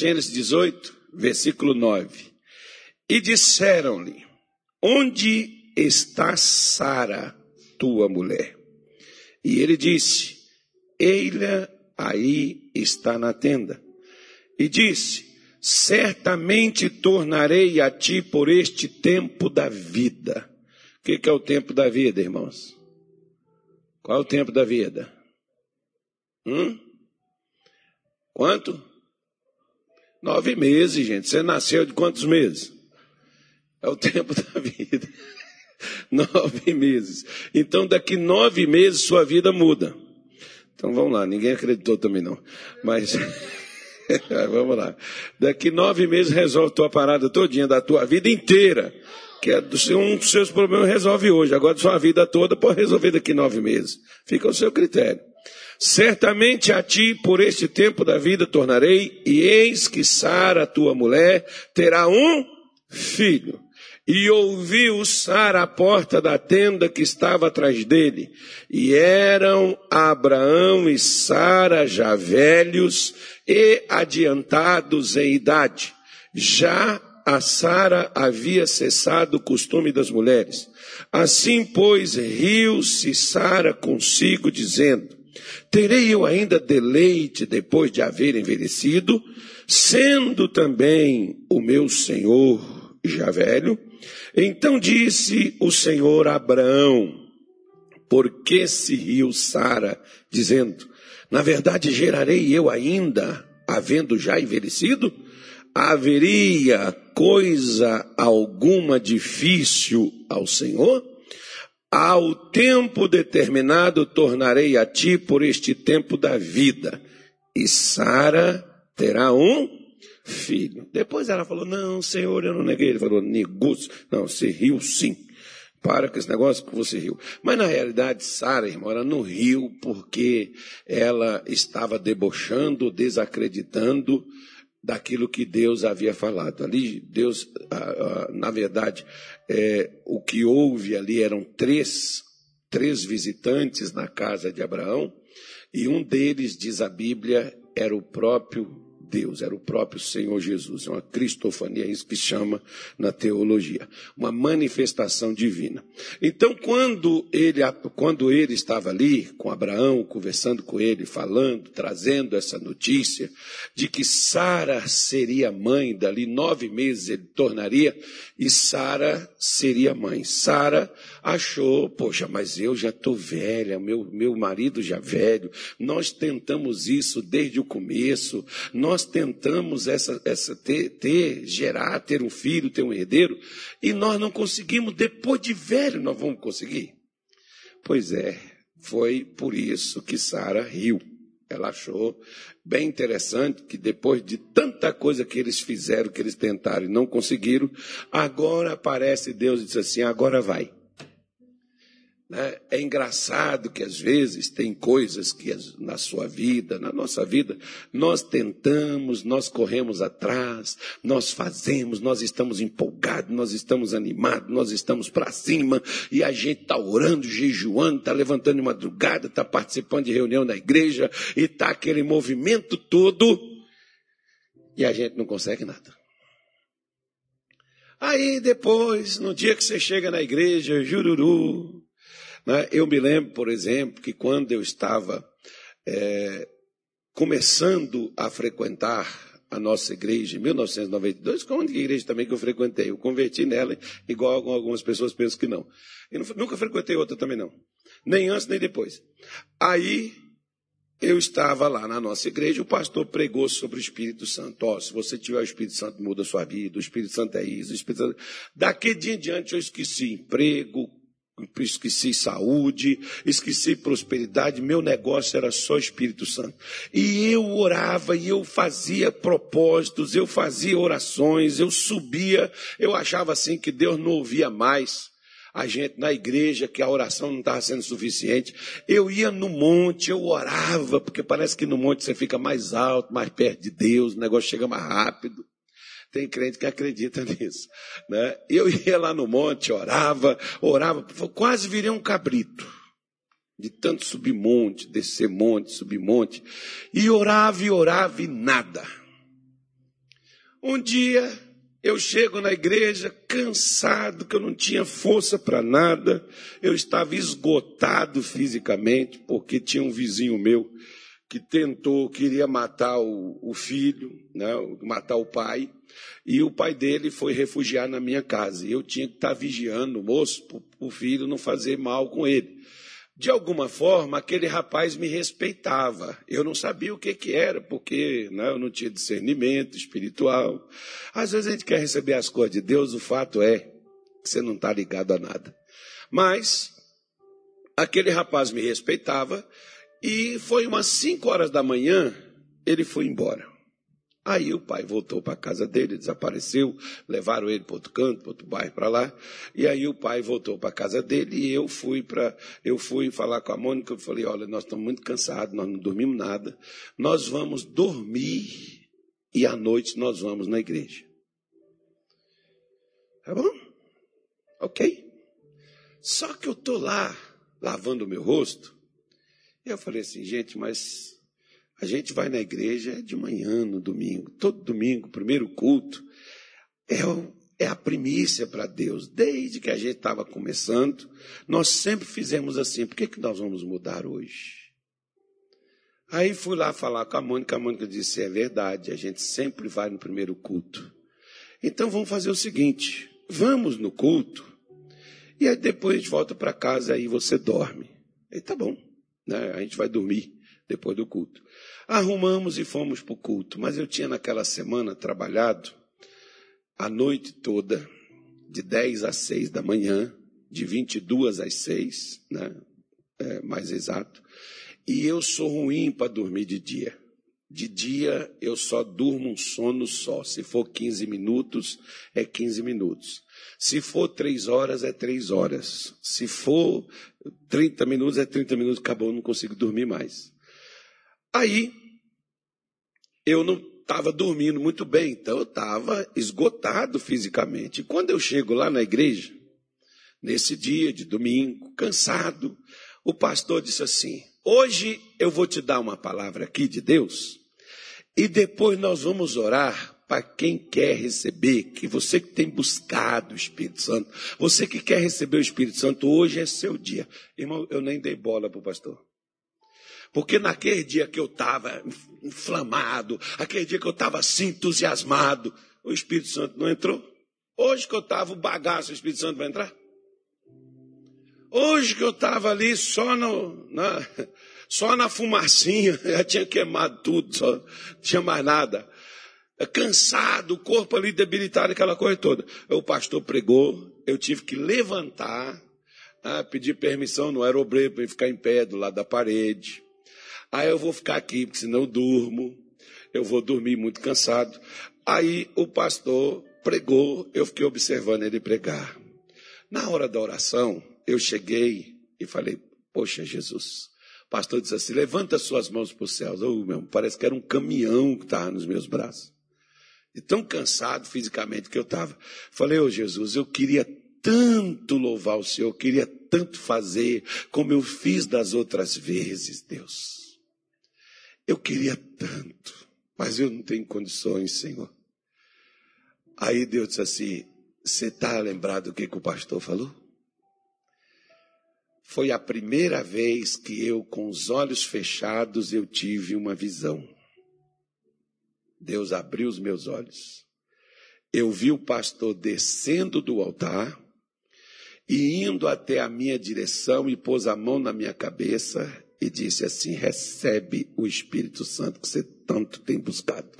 Gênesis 18, versículo 9. E disseram-lhe: Onde está Sara, tua mulher? E ele disse: Eila aí está na tenda. E disse: Certamente tornarei a ti por este tempo da vida. O que, que é o tempo da vida, irmãos? Qual é o tempo da vida? Hum? Quanto? Nove meses, gente. Você nasceu de quantos meses? É o tempo da vida. nove meses. Então, daqui nove meses, sua vida muda. Então, vamos lá. Ninguém acreditou também, não. Mas, vamos lá. Daqui nove meses, resolve tua parada todinha da tua vida inteira. Que é um dos seus problemas, resolve hoje. Agora, sua vida toda, pode resolver daqui nove meses. Fica ao seu critério. Certamente a ti por este tempo da vida tornarei, e eis que Sara, tua mulher, terá um filho. E ouviu Sara à porta da tenda que estava atrás dele. E eram Abraão e Sara já velhos e adiantados em idade. Já a Sara havia cessado o costume das mulheres. Assim, pois, riu-se Sara consigo, dizendo: Terei eu ainda deleite depois de haver envelhecido, sendo também o meu senhor já velho? Então disse o Senhor a Abraão: Por que se riu Sara, dizendo: Na verdade gerarei eu ainda, havendo já envelhecido? Haveria coisa alguma difícil ao Senhor? Ao tempo determinado tornarei a ti por este tempo da vida, e Sara terá um filho. Depois ela falou: Não, Senhor, eu não neguei. Ele falou: Negócio. Não, você riu sim. Para com esse negócio que você riu. Mas na realidade, Sara, irmão, ela não riu porque ela estava debochando, desacreditando daquilo que Deus havia falado. Ali, Deus, na verdade, é, o que houve ali eram três, três visitantes na casa de Abraão, e um deles, diz a Bíblia, era o próprio Deus, era o próprio Senhor Jesus. É uma cristofania, é isso que chama na teologia. Uma manifestação divina. Então, quando ele, quando ele estava ali com Abraão, conversando com ele, falando, trazendo essa notícia de que Sara seria mãe, dali nove meses ele tornaria, e Sara seria mãe. Sara achou, poxa, mas eu já estou velha, meu, meu marido já velho, nós tentamos isso desde o começo, nós tentamos essa, essa ter, ter, gerar, ter um filho, ter um herdeiro, e nós não conseguimos, depois de velho nós vamos conseguir? Pois é, foi por isso que Sara riu. Ela achou bem interessante que depois de tanta coisa que eles fizeram, que eles tentaram e não conseguiram, agora aparece Deus e diz assim: agora vai. Né? É engraçado que às vezes tem coisas que na sua vida, na nossa vida, nós tentamos, nós corremos atrás, nós fazemos, nós estamos empolgados, nós estamos animados, nós estamos para cima e a gente está orando, jejuando, está levantando de madrugada, está participando de reunião na igreja e está aquele movimento todo e a gente não consegue nada. Aí depois, no dia que você chega na igreja, jururu, né? Eu me lembro, por exemplo, que quando eu estava é, começando a frequentar a nossa igreja em 1992, com a única igreja também que eu frequentei. Eu converti nela, igual algumas pessoas pensam que não. Eu nunca frequentei outra também não. Nem antes, nem depois. Aí, eu estava lá na nossa igreja, o pastor pregou sobre o Espírito Santo. Oh, se você tiver o Espírito Santo, muda a sua vida. O Espírito Santo é isso. O Espírito Santo... Daquele dia em diante, eu esqueci emprego, esqueci saúde, esqueci prosperidade, meu negócio era só Espírito Santo. E eu orava e eu fazia propósitos, eu fazia orações, eu subia, eu achava assim que Deus não ouvia mais a gente na igreja, que a oração não estava sendo suficiente. Eu ia no monte, eu orava, porque parece que no monte você fica mais alto, mais perto de Deus, o negócio chega mais rápido. Tem crente que acredita nisso. Né? Eu ia lá no monte, orava, orava, quase virei um cabrito. De tanto subir monte, descer monte, subir monte. E orava e orava e nada. Um dia eu chego na igreja cansado, que eu não tinha força para nada, eu estava esgotado fisicamente, porque tinha um vizinho meu que tentou, queria matar o, o filho, né, matar o pai, e o pai dele foi refugiar na minha casa. E eu tinha que estar vigiando o moço para o filho não fazer mal com ele. De alguma forma, aquele rapaz me respeitava. Eu não sabia o que, que era, porque né, eu não tinha discernimento espiritual. Às vezes a gente quer receber as coisas de Deus, o fato é que você não está ligado a nada. Mas aquele rapaz me respeitava e foi umas 5 horas da manhã, ele foi embora. Aí o pai voltou para a casa dele, desapareceu, levaram ele para outro canto, para outro bairro, para lá. E aí o pai voltou para a casa dele e eu fui para, eu fui falar com a Mônica, eu falei, olha, nós estamos muito cansados, nós não dormimos nada, nós vamos dormir e à noite nós vamos na igreja. Tá bom? Ok. Só que eu estou lá, lavando o meu rosto, eu falei assim, gente, mas a gente vai na igreja de manhã, no domingo, todo domingo, primeiro culto. É, é a primícia para Deus. Desde que a gente estava começando, nós sempre fizemos assim. Por que, que nós vamos mudar hoje? Aí fui lá falar com a Mônica, a Mônica disse: é verdade, a gente sempre vai no primeiro culto. Então vamos fazer o seguinte: vamos no culto, e aí depois a gente volta para casa e você dorme. Aí tá bom, né? a gente vai dormir depois do culto. Arrumamos e fomos para o culto, mas eu tinha naquela semana trabalhado a noite toda, de 10 às 6 da manhã, de 22 às 6, né? É, mais exato. E eu sou ruim para dormir de dia. De dia eu só durmo um sono só. Se for 15 minutos, é 15 minutos. Se for 3 horas, é 3 horas. Se for 30 minutos, é 30 minutos. Acabou, não consigo dormir mais. Aí, eu não estava dormindo muito bem, então eu estava esgotado fisicamente. Quando eu chego lá na igreja, nesse dia de domingo, cansado, o pastor disse assim: Hoje eu vou te dar uma palavra aqui de Deus, e depois nós vamos orar para quem quer receber, que você que tem buscado o Espírito Santo, você que quer receber o Espírito Santo, hoje é seu dia. Irmão, eu nem dei bola para o pastor. Porque naquele dia que eu estava inflamado, aquele dia que eu estava assim entusiasmado, o Espírito Santo não entrou. Hoje que eu estava o bagaço, o Espírito Santo vai entrar? Hoje que eu estava ali só, no, na, só na fumacinha, já tinha queimado tudo, só, não tinha mais nada. Cansado, o corpo ali debilitado, aquela coisa toda. O pastor pregou, eu tive que levantar, ah, pedir permissão no aerobreiro para ficar em pé do lado da parede. Aí eu vou ficar aqui, porque senão eu durmo. Eu vou dormir muito cansado. Aí o pastor pregou, eu fiquei observando ele pregar. Na hora da oração, eu cheguei e falei: Poxa, Jesus. Pastor disse assim: Levanta suas mãos para os céus. Oh, meu, parece que era um caminhão que estava nos meus braços. E tão cansado fisicamente que eu estava. Falei: Ô oh, Jesus, eu queria tanto louvar o Senhor, eu queria tanto fazer como eu fiz das outras vezes, Deus. Eu queria tanto, mas eu não tenho condições, Senhor. Aí Deus disse assim: Você está lembrado do que, que o pastor falou? Foi a primeira vez que eu, com os olhos fechados, eu tive uma visão. Deus abriu os meus olhos. Eu vi o pastor descendo do altar e indo até a minha direção e pôs a mão na minha cabeça e disse assim: recebe o Espírito Santo que você tanto tem buscado.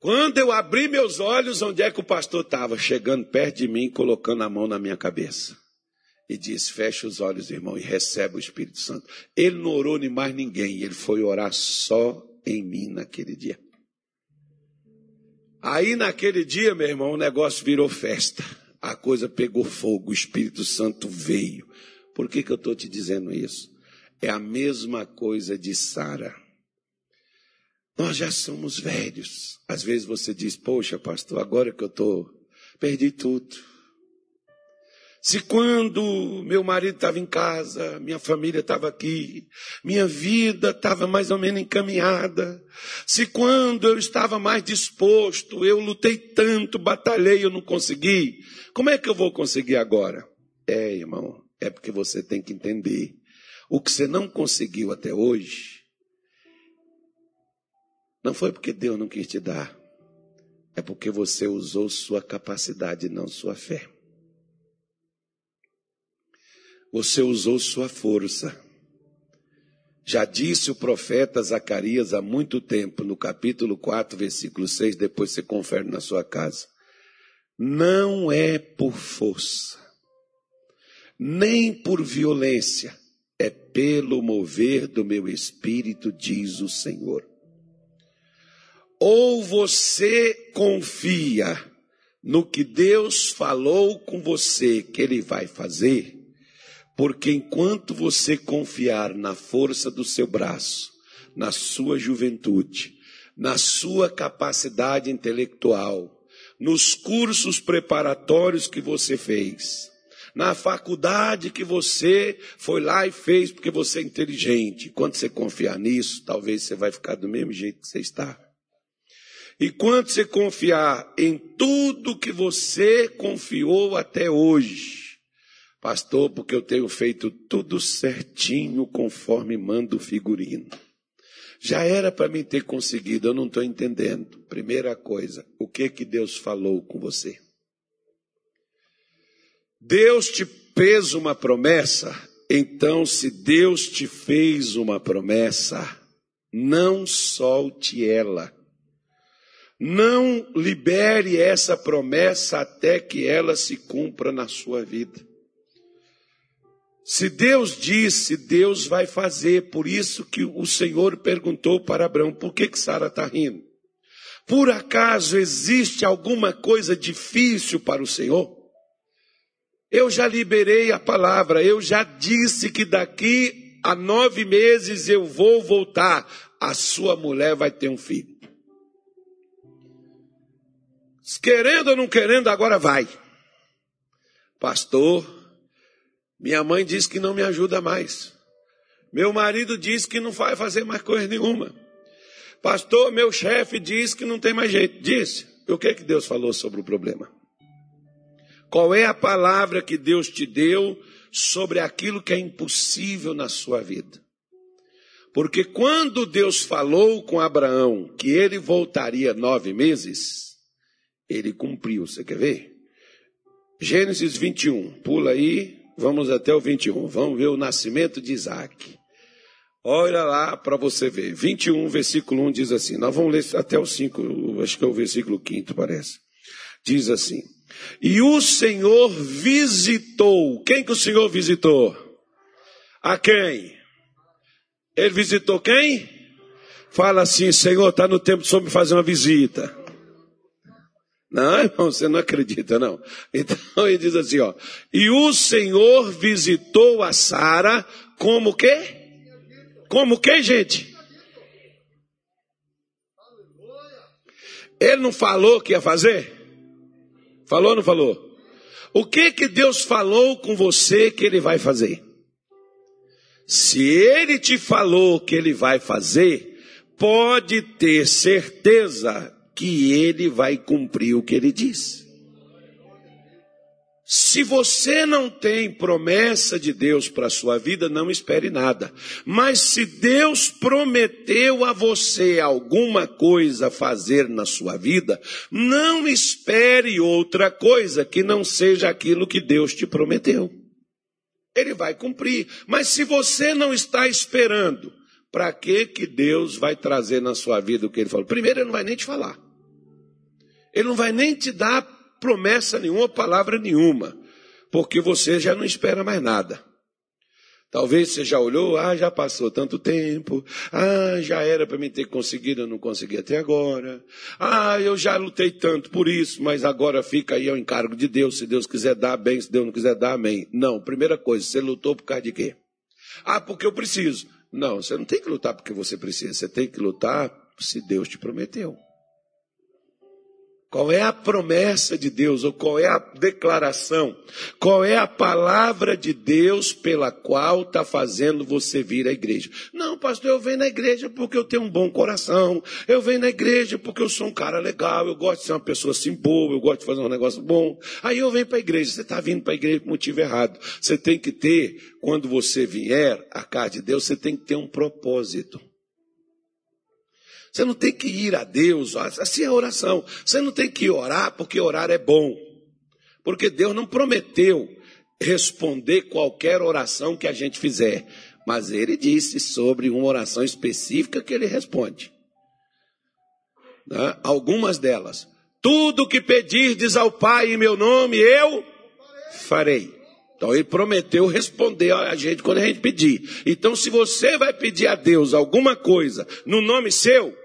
Quando eu abri meus olhos, onde é que o pastor estava? Chegando perto de mim, colocando a mão na minha cabeça. E disse: Fecha os olhos, irmão, e recebe o Espírito Santo. Ele não orou nem mais ninguém, ele foi orar só em mim naquele dia. Aí naquele dia, meu irmão, o negócio virou festa. A coisa pegou fogo, o Espírito Santo veio. Por que, que eu estou te dizendo isso? É a mesma coisa de Sara. Nós já somos velhos. Às vezes você diz, poxa, pastor, agora que eu estou, perdi tudo. Se quando meu marido estava em casa, minha família estava aqui, minha vida estava mais ou menos encaminhada, se quando eu estava mais disposto, eu lutei tanto, batalhei, eu não consegui, como é que eu vou conseguir agora? É, irmão, é porque você tem que entender. O que você não conseguiu até hoje, não foi porque Deus não quis te dar, é porque você usou sua capacidade, não sua fé. Você usou sua força. Já disse o profeta Zacarias há muito tempo, no capítulo 4, versículo 6, depois você confere na sua casa. Não é por força, nem por violência, é pelo mover do meu espírito, diz o Senhor. Ou você confia no que Deus falou com você que Ele vai fazer, porque enquanto você confiar na força do seu braço, na sua juventude, na sua capacidade intelectual, nos cursos preparatórios que você fez, na faculdade que você foi lá e fez porque você é inteligente. Quando você confiar nisso, talvez você vai ficar do mesmo jeito que você está. E quando você confiar em tudo que você confiou até hoje, Pastor, porque eu tenho feito tudo certinho conforme manda o figurino. Já era para mim ter conseguido, eu não estou entendendo. Primeira coisa, o que que Deus falou com você? Deus te fez uma promessa, então se Deus te fez uma promessa, não solte ela. Não libere essa promessa até que ela se cumpra na sua vida. Se Deus disse, Deus vai fazer. Por isso que o Senhor perguntou para Abraão: por que, que Sara está rindo? Por acaso existe alguma coisa difícil para o Senhor? Eu já liberei a palavra, eu já disse que daqui a nove meses eu vou voltar. A sua mulher vai ter um filho. Querendo ou não querendo, agora vai. Pastor, minha mãe diz que não me ajuda mais. Meu marido diz que não vai fazer mais coisa nenhuma. Pastor, meu chefe diz que não tem mais jeito. Disse. O que que Deus falou sobre o problema? Qual é a palavra que Deus te deu sobre aquilo que é impossível na sua vida? Porque quando Deus falou com Abraão que ele voltaria nove meses, ele cumpriu. Você quer ver? Gênesis 21, pula aí, Vamos até o 21. Vamos ver o nascimento de Isaac. Olha lá para você ver. 21, versículo 1 diz assim. Nós vamos ler até o 5, acho que é o versículo 5, parece. Diz assim: E o Senhor visitou. Quem que o Senhor visitou? A quem? Ele visitou quem? Fala assim, Senhor, está no tempo de Senhor me fazer uma visita. Não, irmão, você não acredita, não. Então ele diz assim, ó. E o Senhor visitou a Sara como que? Como que, gente? Ele não falou que ia fazer? Falou ou não falou? O que que Deus falou com você que ele vai fazer? Se ele te falou que ele vai fazer, pode ter certeza que ele vai cumprir o que ele diz. Se você não tem promessa de Deus para a sua vida, não espere nada. Mas se Deus prometeu a você alguma coisa fazer na sua vida, não espere outra coisa que não seja aquilo que Deus te prometeu. Ele vai cumprir. Mas se você não está esperando, para que que Deus vai trazer na sua vida o que ele falou? Primeiro, ele não vai nem te falar. Ele não vai nem te dar promessa nenhuma, palavra nenhuma, porque você já não espera mais nada. Talvez você já olhou, ah, já passou tanto tempo, ah, já era para mim ter conseguido, eu não consegui até agora, ah, eu já lutei tanto por isso, mas agora fica aí ao encargo de Deus, se Deus quiser dar, bem, se Deus não quiser dar, amém. Não, primeira coisa, você lutou por causa de quê? Ah, porque eu preciso. Não, você não tem que lutar porque você precisa, você tem que lutar se Deus te prometeu. Qual é a promessa de Deus, ou qual é a declaração? Qual é a palavra de Deus pela qual está fazendo você vir à igreja? Não, pastor, eu venho na igreja porque eu tenho um bom coração. Eu venho na igreja porque eu sou um cara legal. Eu gosto de ser uma pessoa assim boa. Eu gosto de fazer um negócio bom. Aí eu venho para a igreja. Você está vindo para a igreja por motivo errado. Você tem que ter, quando você vier à casa de Deus, você tem que ter um propósito. Você não tem que ir a Deus, assim é a oração. Você não tem que orar porque orar é bom. Porque Deus não prometeu responder qualquer oração que a gente fizer. Mas ele disse sobre uma oração específica que ele responde. Né? Algumas delas. Tudo que pedirdes ao Pai em meu nome, eu farei. Então ele prometeu responder a gente quando a gente pedir. Então, se você vai pedir a Deus alguma coisa no nome seu,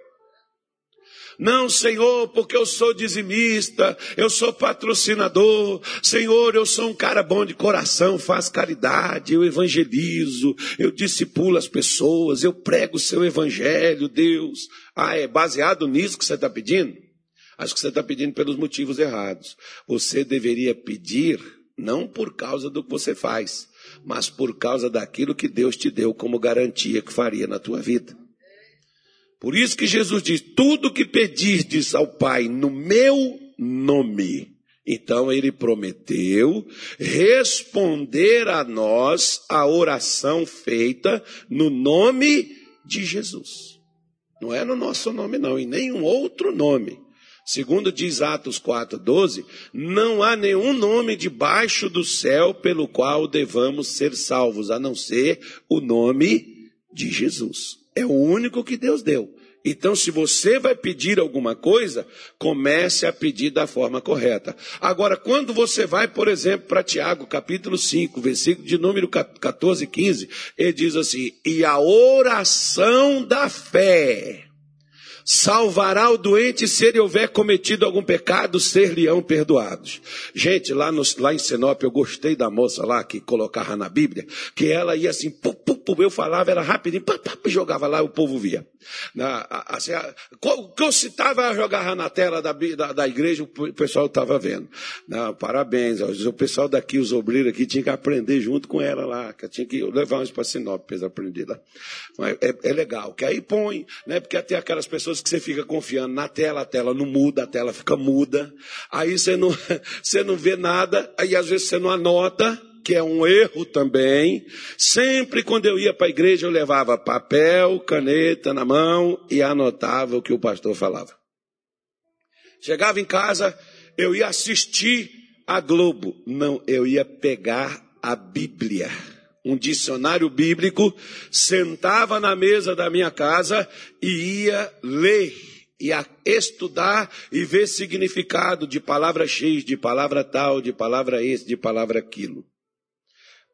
não, Senhor, porque eu sou dizimista, eu sou patrocinador. Senhor, eu sou um cara bom de coração, faço caridade, eu evangelizo, eu discipulo as pessoas, eu prego o seu evangelho, Deus. Ah, é baseado nisso que você está pedindo? Acho que você está pedindo pelos motivos errados. Você deveria pedir não por causa do que você faz, mas por causa daquilo que Deus te deu como garantia que faria na tua vida. Por isso que Jesus diz: tudo que pedirdes ao Pai no meu nome. Então ele prometeu responder a nós a oração feita no nome de Jesus. Não é no nosso nome, não, em nenhum outro nome. Segundo diz Atos 4,12, não há nenhum nome debaixo do céu pelo qual devamos ser salvos, a não ser o nome de Jesus. É o único que Deus deu. Então, se você vai pedir alguma coisa, comece a pedir da forma correta. Agora, quando você vai, por exemplo, para Tiago, capítulo 5, versículo de número 14 e 15, ele diz assim: E a oração da fé salvará o doente se ele houver cometido algum pecado, ser-lhe-ão perdoados. Gente, lá, no, lá em Sinop, eu gostei da moça lá que colocava na Bíblia, que ela ia assim, pu, pu, pu, eu falava, era rapidinho, jogava lá e o povo via. Na, assim, o que eu citava, jogava na tela da, da, da igreja, o pessoal estava vendo. Parabéns, o pessoal daqui, os obreiros aqui, tinha que aprender junto com ela lá, que tinha que levar uns para Sinop para eles aprenderem lá. Mas é, é legal, que aí põe, né, porque até aquelas pessoas pessoas que você fica confiando na tela, a tela não muda, a tela fica muda, aí você não, você não vê nada, aí às vezes você não anota, que é um erro também. Sempre quando eu ia para a igreja, eu levava papel, caneta na mão e anotava o que o pastor falava. Chegava em casa, eu ia assistir a Globo. Não, eu ia pegar a Bíblia um dicionário bíblico, sentava na mesa da minha casa e ia ler, ia estudar e ver significado de palavra X, de palavra tal, de palavra esse, de palavra aquilo.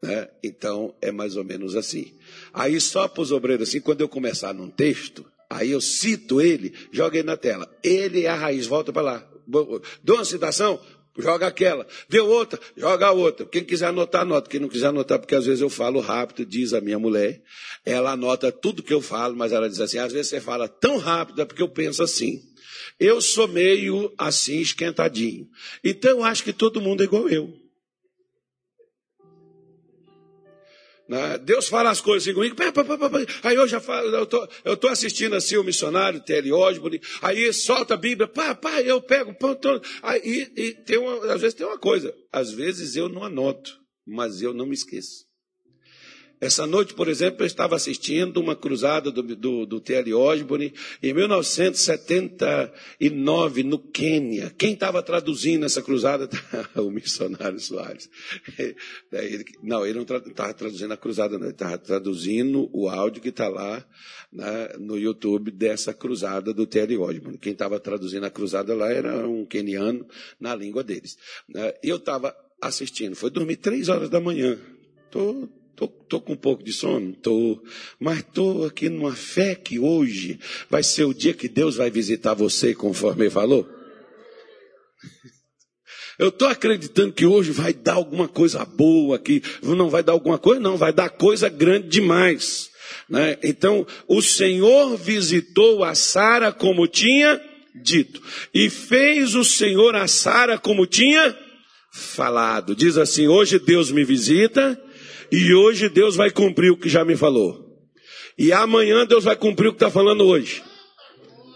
Né? Então é mais ou menos assim. Aí só para os obreiros assim, quando eu começar num texto, aí eu cito ele, joga na tela. Ele é a raiz, volta para lá. Dou uma citação, joga aquela. Vê outra, joga outra. Quem quiser anotar, anota. Quem não quiser anotar, porque às vezes eu falo rápido, diz a minha mulher. Ela anota tudo que eu falo, mas ela diz assim: às vezes você fala tão rápido, é porque eu penso assim. Eu sou meio assim, esquentadinho. Então eu acho que todo mundo é igual eu. Deus fala as coisas assim comigo. Aí eu já falo, eu tô, eu tô assistindo assim o missionário Terry Osborne, aí solta a Bíblia, pá, pá, eu pego, pá, tô, aí, e tem uma, às vezes tem uma coisa, às vezes eu não anoto, mas eu não me esqueço. Essa noite, por exemplo, eu estava assistindo uma cruzada do, do, do T.L. Osborne em 1979, no Quênia. Quem estava traduzindo essa cruzada? o missionário Soares. não, ele não estava traduzindo a cruzada, não. Ele estava traduzindo o áudio que está lá né, no YouTube dessa cruzada do T.L. Osborne. Quem estava traduzindo a cruzada lá era um queniano na língua deles. Né. Eu estava assistindo, foi dormir três horas da manhã. Estou Tô, tô com um pouco de sono? Tô. Mas tô aqui numa fé que hoje vai ser o dia que Deus vai visitar você, conforme ele falou. Eu estou acreditando que hoje vai dar alguma coisa boa aqui. Não vai dar alguma coisa, não, vai dar coisa grande demais. Né? Então, o Senhor visitou a Sara como tinha dito. E fez o Senhor a Sara como tinha falado. Diz assim: hoje Deus me visita e hoje Deus vai cumprir o que já me falou. E amanhã Deus vai cumprir o que está falando hoje.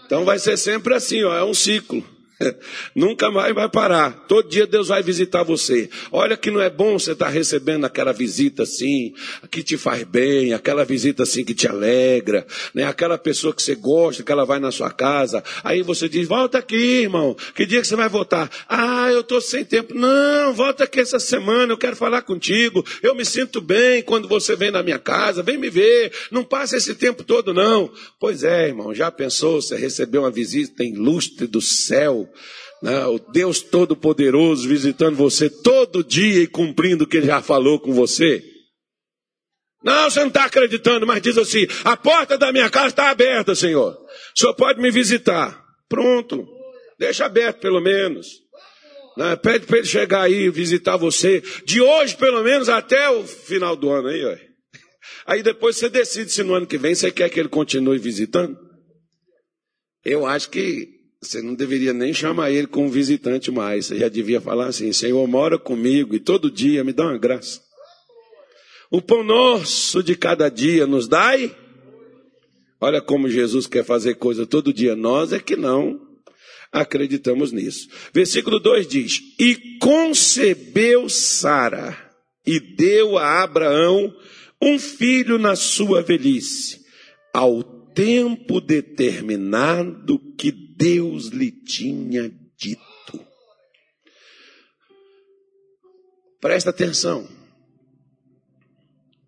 Então vai ser sempre assim, ó, é um ciclo. Nunca mais vai parar. Todo dia Deus vai visitar você. Olha que não é bom você estar tá recebendo aquela visita assim, que te faz bem, aquela visita assim que te alegra, né? Aquela pessoa que você gosta, que ela vai na sua casa. Aí você diz: "Volta aqui, irmão. Que dia que você vai voltar?" "Ah, eu tô sem tempo." "Não, volta aqui essa semana, eu quero falar contigo. Eu me sinto bem quando você vem na minha casa, vem me ver. Não passa esse tempo todo não." Pois é, irmão, já pensou você recebeu uma visita ilustre do céu? Né, o Deus Todo-Poderoso visitando você todo dia e cumprindo o que ele já falou com você. Não, você não está acreditando, mas diz assim: a porta da minha casa está aberta, Senhor. O Senhor pode me visitar. Pronto. Deixa aberto pelo menos. Né? Pede para ele chegar aí visitar você. De hoje, pelo menos, até o final do ano aí, ó. Aí depois você decide se no ano que vem você quer que ele continue visitando. Eu acho que você não deveria nem chamar ele como visitante mais. Você já devia falar assim: Senhor, mora comigo e todo dia me dá uma graça. O pão nosso de cada dia nos dai. Olha como Jesus quer fazer coisa todo dia. Nós é que não acreditamos nisso. Versículo 2 diz: E concebeu Sara e deu a Abraão um filho na sua velhice, ao tempo determinado que Deus lhe tinha dito. Presta atenção.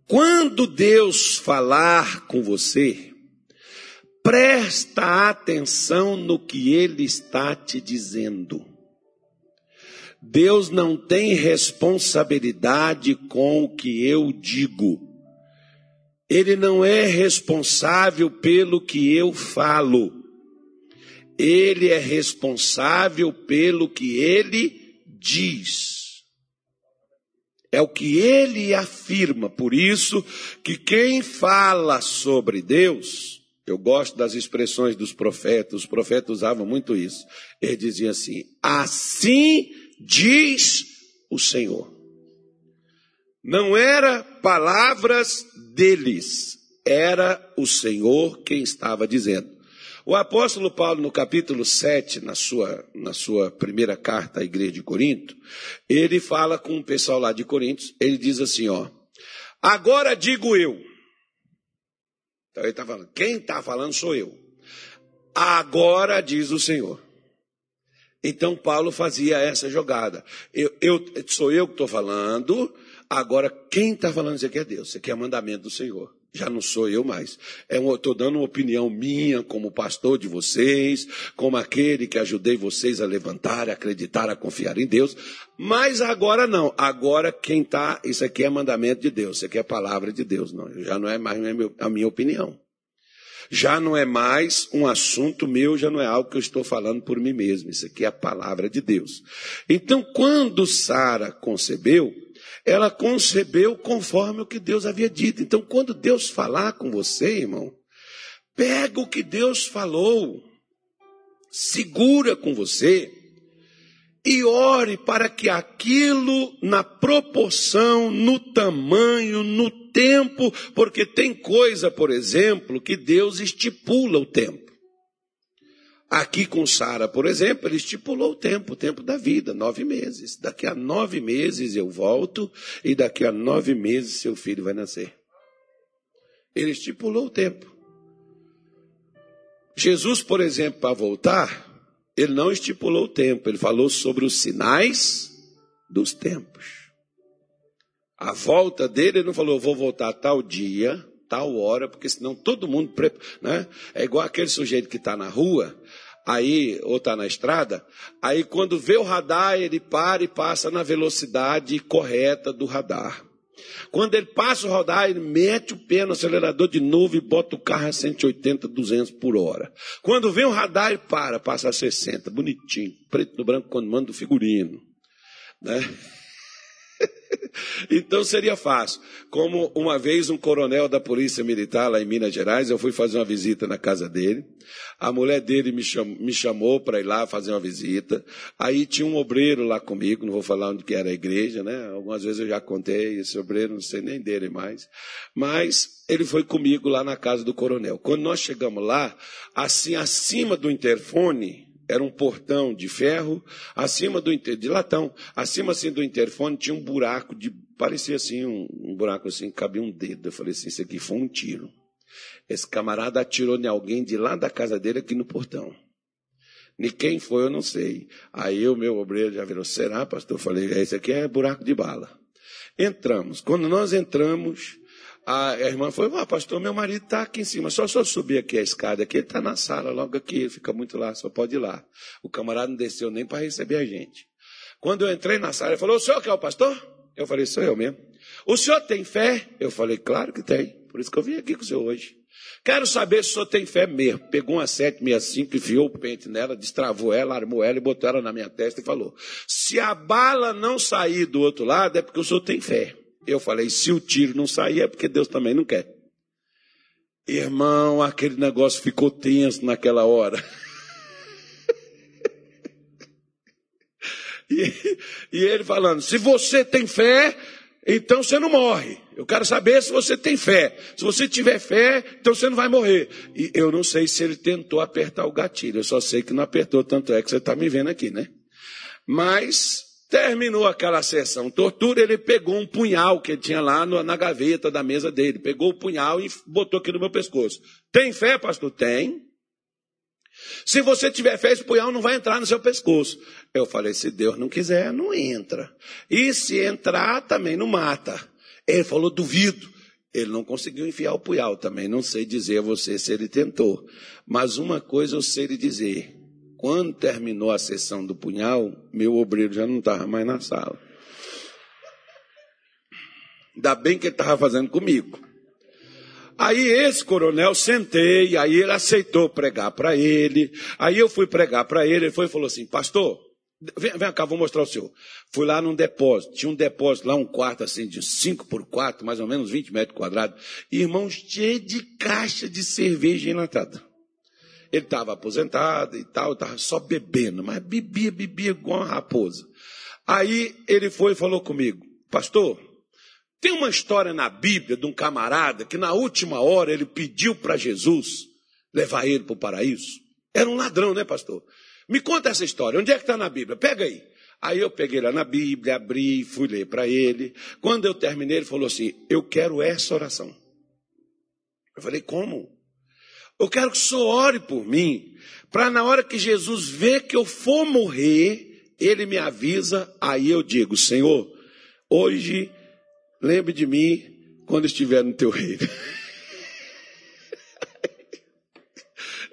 Quando Deus falar com você, presta atenção no que Ele está te dizendo. Deus não tem responsabilidade com o que eu digo. Ele não é responsável pelo que eu falo. Ele é responsável pelo que ele diz. É o que ele afirma. Por isso que quem fala sobre Deus, eu gosto das expressões dos profetas, os profetas usavam muito isso. Ele dizia assim: assim diz o Senhor. Não era palavras deles, era o Senhor quem estava dizendo. O apóstolo Paulo, no capítulo 7, na sua, na sua primeira carta à igreja de Corinto, ele fala com o pessoal lá de Corinto, ele diz assim, ó, agora digo eu. Então ele está falando, quem está falando sou eu. Agora diz o Senhor. Então Paulo fazia essa jogada. Eu, eu sou eu que estou falando, agora quem está falando isso aqui é Deus, isso aqui é mandamento do Senhor já não sou eu mais. Estou é dando uma opinião minha como pastor de vocês, como aquele que ajudei vocês a levantar, a acreditar, a confiar em Deus. Mas agora não. Agora quem está, isso aqui é mandamento de Deus, isso aqui é palavra de Deus. Não, já não é mais a minha opinião. Já não é mais um assunto meu, já não é algo que eu estou falando por mim mesmo. Isso aqui é a palavra de Deus. Então, quando Sara concebeu, ela concebeu conforme o que Deus havia dito. Então, quando Deus falar com você, irmão, pega o que Deus falou, segura com você e ore para que aquilo, na proporção, no tamanho, no tempo, porque tem coisa, por exemplo, que Deus estipula o tempo. Aqui com Sara, por exemplo, ele estipulou o tempo, o tempo da vida, nove meses. Daqui a nove meses eu volto e daqui a nove meses seu filho vai nascer. Ele estipulou o tempo. Jesus, por exemplo, para voltar, ele não estipulou o tempo, ele falou sobre os sinais dos tempos. A volta dele, ele não falou, eu vou voltar tal dia, tal hora, porque senão todo mundo. Né? É igual aquele sujeito que está na rua, aí, ou está na estrada, aí quando vê o radar, ele para e passa na velocidade correta do radar. Quando ele passa o radar, ele mete o pé no acelerador de novo e bota o carro a 180, 200 por hora. Quando vem o radar, ele para, passa a 60, bonitinho, preto no branco, quando manda o figurino. Né? Então seria fácil. Como uma vez um coronel da Polícia Militar lá em Minas Gerais, eu fui fazer uma visita na casa dele. A mulher dele me chamou, me chamou para ir lá fazer uma visita. Aí tinha um obreiro lá comigo, não vou falar onde que era a igreja, né? Algumas vezes eu já contei, esse obreiro não sei nem dele mais. Mas ele foi comigo lá na casa do coronel. Quando nós chegamos lá, assim, acima do interfone, era um portão de ferro, acima do de latão, acima assim do interfone tinha um buraco de parecia assim um, um buraco assim, cabia um dedo. Eu falei assim, isso aqui foi um tiro. Esse camarada atirou em alguém de lá da casa dele aqui no portão. Nem quem foi, eu não sei. Aí o meu obreiro já virou, será, pastor? Eu falei, esse aqui é buraco de bala. Entramos. Quando nós entramos, a irmã falou, ah, pastor, meu marido está aqui em cima, só só subir aqui a escada, aqui ele está na sala, logo aqui, ele fica muito lá, só pode ir lá. O camarada não desceu nem para receber a gente. Quando eu entrei na sala, ele falou, o senhor que é o pastor? Eu falei, sou eu mesmo. O senhor tem fé? Eu falei, claro que tem. Por isso que eu vim aqui com o senhor hoje. Quero saber se o senhor tem fé mesmo. Pegou uma 765, enfiou o pente nela, destravou ela, armou ela e botou ela na minha testa e falou: Se a bala não sair do outro lado, é porque o senhor tem fé. Eu falei, se o tiro não sair, é porque Deus também não quer. Irmão, aquele negócio ficou tenso naquela hora. e, e ele falando: se você tem fé, então você não morre. Eu quero saber se você tem fé. Se você tiver fé, então você não vai morrer. E eu não sei se ele tentou apertar o gatilho. Eu só sei que não apertou, tanto é que você está me vendo aqui, né? Mas Terminou aquela sessão tortura, ele pegou um punhal que ele tinha lá na gaveta da mesa dele. Pegou o punhal e botou aqui no meu pescoço. Tem fé, pastor? Tem. Se você tiver fé, esse punhal não vai entrar no seu pescoço. Eu falei, se Deus não quiser, não entra. E se entrar, também não mata. Ele falou, duvido. Ele não conseguiu enfiar o punhal também. Não sei dizer a você se ele tentou. Mas uma coisa eu sei lhe dizer. Quando terminou a sessão do punhal, meu obreiro já não estava mais na sala. Ainda bem que ele estava fazendo comigo. Aí esse coronel sentei, aí ele aceitou pregar para ele. Aí eu fui pregar para ele, ele foi e falou assim: Pastor, vem, vem cá, vou mostrar o senhor. Fui lá num depósito, tinha um depósito lá, um quarto assim de 5 por 4, mais ou menos 20 metros quadrados. Irmão, cheio de caixa de cerveja enlatada. Ele estava aposentado e tal, estava só bebendo, mas bebia, bebia igual uma raposa. Aí ele foi e falou comigo, pastor, tem uma história na Bíblia de um camarada que na última hora ele pediu para Jesus levar ele para o paraíso. Era um ladrão, né, pastor? Me conta essa história. Onde é que está na Bíblia? Pega aí. Aí eu peguei lá na Bíblia, abri, fui ler para ele. Quando eu terminei, ele falou assim: Eu quero essa oração. Eu falei: Como? Eu quero que o senhor ore por mim, para na hora que Jesus vê que eu for morrer, ele me avisa, aí eu digo, Senhor, hoje lembre de mim quando estiver no teu reino.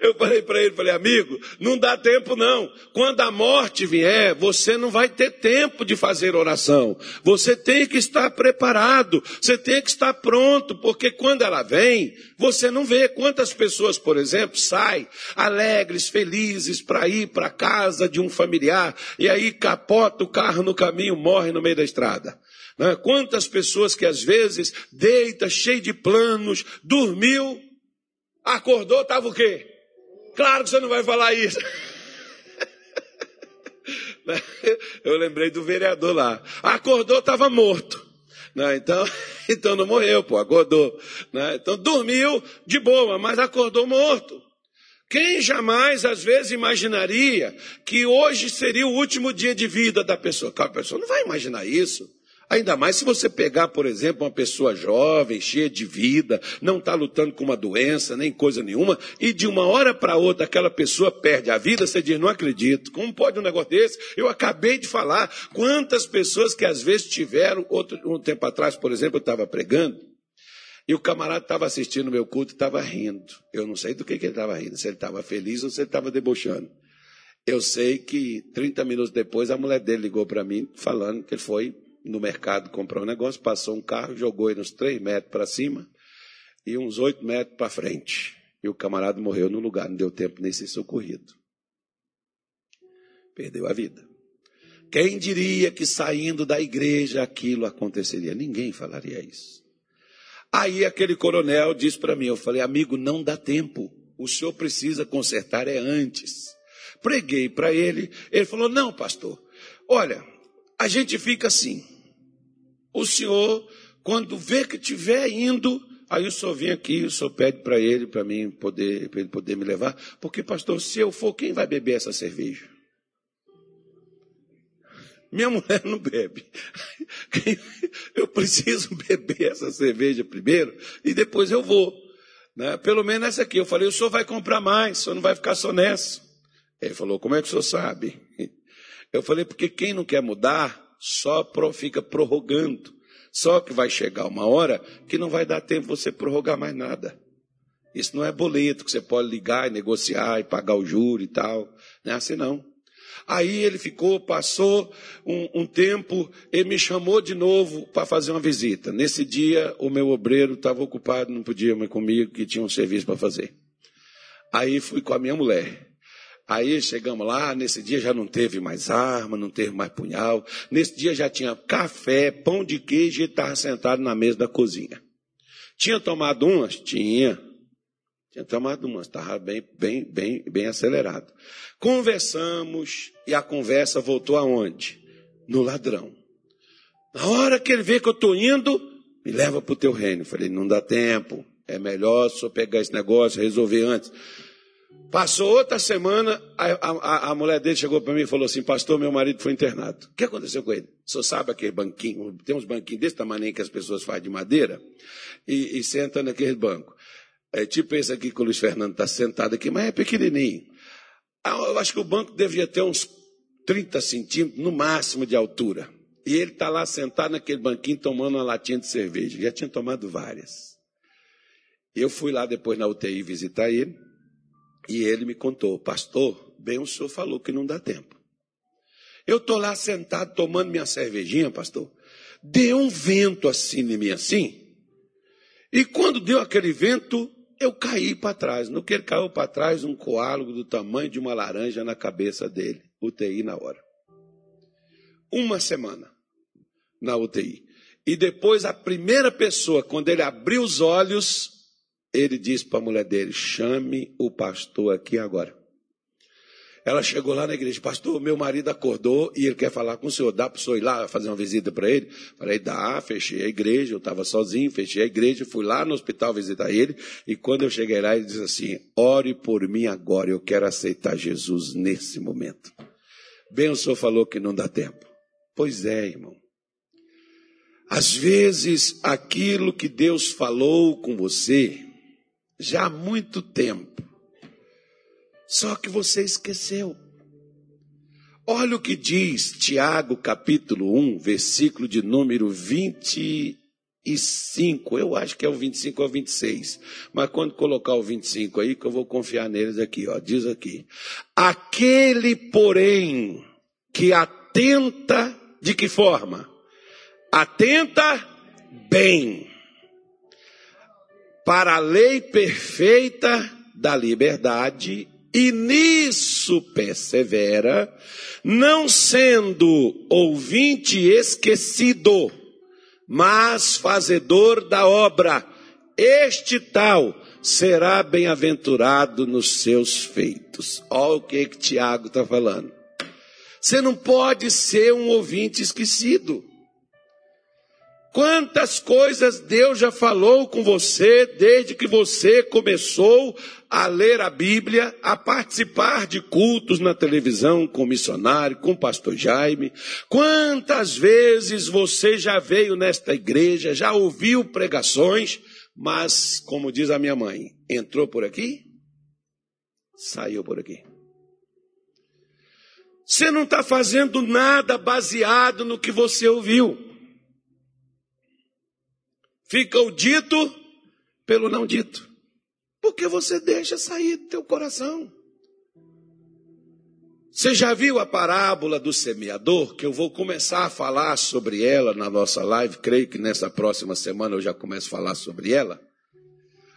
Eu falei para ele, falei, amigo, não dá tempo não. Quando a morte vier, você não vai ter tempo de fazer oração. Você tem que estar preparado, você tem que estar pronto, porque quando ela vem, você não vê quantas pessoas, por exemplo, saem alegres, felizes para ir para casa de um familiar e aí capota o carro no caminho, morre no meio da estrada. Né? Quantas pessoas que às vezes deita, cheio de planos, dormiu, acordou, estava o quê? Claro que você não vai falar isso. Eu lembrei do vereador lá. Acordou, estava morto. Né? Então, então não morreu, pô, acordou. Né? Então dormiu de boa, mas acordou morto. Quem jamais, às vezes, imaginaria que hoje seria o último dia de vida da pessoa? A pessoa não vai imaginar isso. Ainda mais se você pegar, por exemplo, uma pessoa jovem, cheia de vida, não está lutando com uma doença, nem coisa nenhuma, e de uma hora para outra aquela pessoa perde a vida, você diz, não acredito. Como pode um negócio desse? Eu acabei de falar quantas pessoas que às vezes tiveram, outro, um tempo atrás, por exemplo, eu estava pregando, e o camarada estava assistindo meu culto e estava rindo. Eu não sei do que, que ele estava rindo, se ele estava feliz ou se ele estava debochando. Eu sei que 30 minutos depois a mulher dele ligou para mim falando que ele foi no mercado comprar um negócio, passou um carro, jogou ele uns três metros para cima e uns oito metros para frente. E o camarada morreu no lugar, não deu tempo nem ser socorrido. Perdeu a vida. Quem diria que saindo da igreja aquilo aconteceria? Ninguém falaria isso. Aí aquele coronel disse para mim, eu falei, amigo, não dá tempo. O senhor precisa consertar é antes. Preguei para ele, ele falou: "Não, pastor. Olha, a gente fica assim. O senhor quando vê que estiver indo, aí o senhor vem aqui, o senhor pede para ele, para mim poder, para ele poder me levar, porque pastor, se eu for, quem vai beber essa cerveja? Minha mulher não bebe. Eu preciso beber essa cerveja primeiro e depois eu vou. Né? Pelo menos essa aqui. Eu falei, o senhor vai comprar mais, o senhor não vai ficar só nessa. Ele falou, como é que o senhor sabe? Eu falei, porque quem não quer mudar só fica prorrogando. Só que vai chegar uma hora que não vai dar tempo você prorrogar mais nada. Isso não é boleto que você pode ligar e negociar e pagar o juro e tal. Não é assim não. Aí ele ficou, passou um, um tempo, ele me chamou de novo para fazer uma visita. Nesse dia, o meu obreiro estava ocupado, não podia mais comigo, que tinha um serviço para fazer. Aí fui com a minha mulher. Aí chegamos lá, nesse dia já não teve mais arma, não teve mais punhal. Nesse dia já tinha café, pão de queijo e estava sentado na mesa da cozinha. Tinha tomado umas? Tinha. Tinha tomado umas, estava bem, bem, bem, bem acelerado. Conversamos e a conversa voltou aonde? No ladrão. Na hora que ele vê que eu estou indo, me leva para o teu reino. Falei, não dá tempo. É melhor só pegar esse negócio, resolver antes. Passou outra semana, a, a, a mulher dele chegou para mim e falou assim: Pastor, meu marido foi internado. O que aconteceu com ele? Senhor sabe aquele banquinho? Tem uns banquinhos desse tamanho que as pessoas fazem de madeira e, e sentam naquele banco. É tipo esse aqui que o Luiz Fernando está sentado aqui, mas é pequenininho. Ah, eu acho que o banco devia ter uns 30 centímetros no máximo de altura. E ele está lá sentado naquele banquinho tomando uma latinha de cerveja. Já tinha tomado várias. Eu fui lá depois na UTI visitar ele. E ele me contou, pastor, bem o senhor falou que não dá tempo. Eu estou lá sentado tomando minha cervejinha, pastor. Deu um vento assim em mim, assim. E quando deu aquele vento, eu caí para trás. No que ele caiu para trás, um coágulo do tamanho de uma laranja na cabeça dele. UTI na hora. Uma semana na UTI. E depois a primeira pessoa, quando ele abriu os olhos, ele disse para a mulher dele: chame o pastor aqui agora. Ela chegou lá na igreja, pastor, meu marido acordou e ele quer falar com o senhor. Dá para o senhor ir lá fazer uma visita para ele? Falei, dá, fechei a igreja, eu estava sozinho, fechei a igreja, fui lá no hospital visitar ele. E quando eu cheguei lá, ele disse assim: ore por mim agora, eu quero aceitar Jesus nesse momento. Bem, o senhor falou que não dá tempo. Pois é, irmão. Às vezes, aquilo que Deus falou com você, já há muito tempo. Só que você esqueceu. Olha o que diz Tiago, capítulo 1, versículo de número 25. Eu acho que é o 25 ou 26. Mas quando colocar o 25 aí, que eu vou confiar neles aqui, ó. Diz aqui: Aquele, porém, que atenta, de que forma? Atenta bem para a lei perfeita da liberdade e nisso persevera, não sendo ouvinte esquecido, mas fazedor da obra. Este tal será bem-aventurado nos seus feitos. Olha o que, que Tiago está falando. Você não pode ser um ouvinte esquecido. Quantas coisas Deus já falou com você desde que você começou a ler a Bíblia, a participar de cultos na televisão com o missionário, com o pastor Jaime. Quantas vezes você já veio nesta igreja, já ouviu pregações, mas, como diz a minha mãe, entrou por aqui, saiu por aqui. Você não está fazendo nada baseado no que você ouviu. Fica o dito pelo não dito. Porque você deixa sair do teu coração. Você já viu a parábola do semeador? Que eu vou começar a falar sobre ela na nossa live. Creio que nessa próxima semana eu já começo a falar sobre ela.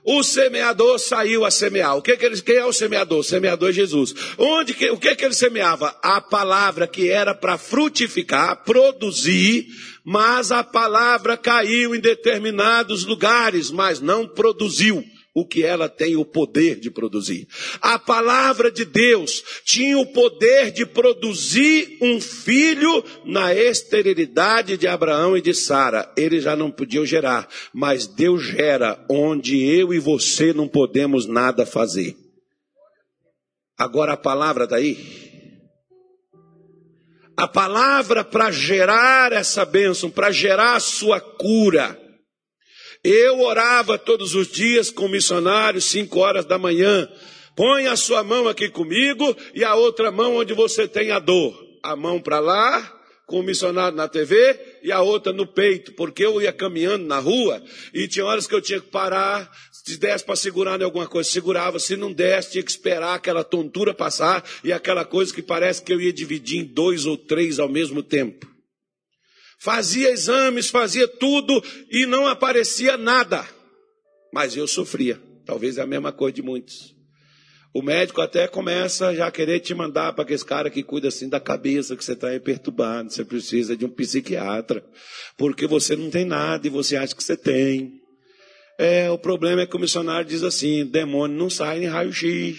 O semeador saiu a semear. O que, que ele, quem é o semeador? O semeador é Jesus. Onde que, o que, que ele semeava? A palavra que era para frutificar, produzir, mas a palavra caiu em determinados lugares, mas não produziu o que ela tem o poder de produzir. A palavra de Deus tinha o poder de produzir um filho na esterilidade de Abraão e de Sara. Eles já não podiam gerar, mas Deus gera onde eu e você não podemos nada fazer. Agora a palavra daí. A palavra para gerar essa bênção, para gerar a sua cura eu orava todos os dias com missionários, cinco horas da manhã. Põe a sua mão aqui comigo e a outra mão onde você tem a dor. A mão para lá, com o missionário na TV, e a outra no peito, porque eu ia caminhando na rua e tinha horas que eu tinha que parar, se desse para segurar em alguma coisa, segurava, se não desse, tinha que esperar aquela tontura passar e aquela coisa que parece que eu ia dividir em dois ou três ao mesmo tempo. Fazia exames, fazia tudo e não aparecia nada. Mas eu sofria. Talvez é a mesma coisa de muitos. O médico até começa já a querer te mandar para aquele cara que cuida assim da cabeça, que você está perturbado, você precisa de um psiquiatra, porque você não tem nada e você acha que você tem. É, o problema é que o missionário diz assim: demônio não sai em raio-x.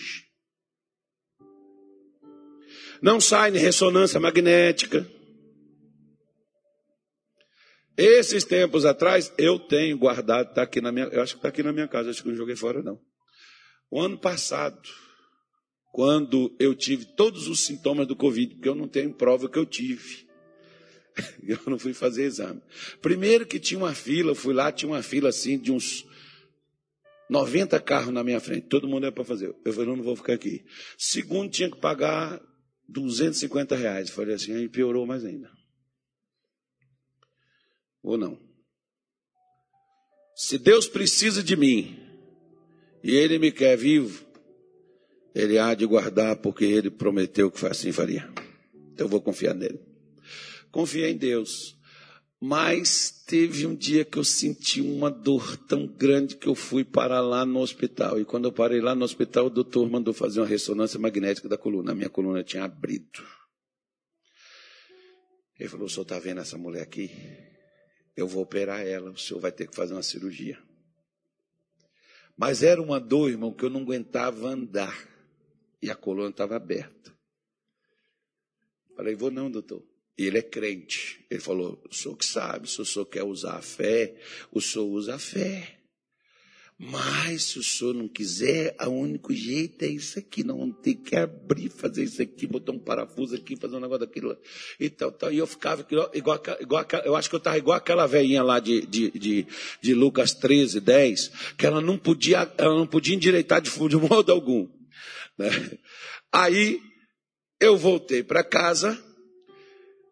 Não sai em ressonância magnética. Esses tempos atrás, eu tenho guardado, está aqui na minha, eu acho que está aqui na minha casa, acho que não joguei fora não. O ano passado, quando eu tive todos os sintomas do Covid, porque eu não tenho prova que eu tive. Eu não fui fazer exame. Primeiro que tinha uma fila, eu fui lá, tinha uma fila assim de uns 90 carros na minha frente, todo mundo é para fazer. Eu falei, não, não vou ficar aqui. Segundo, tinha que pagar 250 reais. Eu falei assim, aí piorou mais ainda ou não? Se Deus precisa de mim e Ele me quer vivo, Ele há de guardar porque Ele prometeu que assim faria. Então eu vou confiar nele. Confiei em Deus. Mas teve um dia que eu senti uma dor tão grande que eu fui parar lá no hospital. E quando eu parei lá no hospital, o doutor mandou fazer uma ressonância magnética da coluna. A minha coluna tinha abrido. Ele falou: senhor está vendo essa mulher aqui? Eu vou operar ela, o senhor vai ter que fazer uma cirurgia. Mas era uma dor, irmão, que eu não aguentava andar. E a coluna estava aberta. Falei, vou não, doutor. E ele é crente. Ele falou, o senhor que sabe, se o senhor quer usar a fé, o senhor usa a fé. Mas se o senhor não quiser, o único jeito é isso aqui. Não ter que abrir, fazer isso aqui, botar um parafuso aqui, fazer um negócio daquilo. E tal, tal. E eu ficava igual, igual, igual eu acho que eu estava igual aquela velhinha lá de, de, de, de, Lucas 13, 10, que ela não podia, ela não podia endireitar de, de modo algum. Né? Aí eu voltei para casa,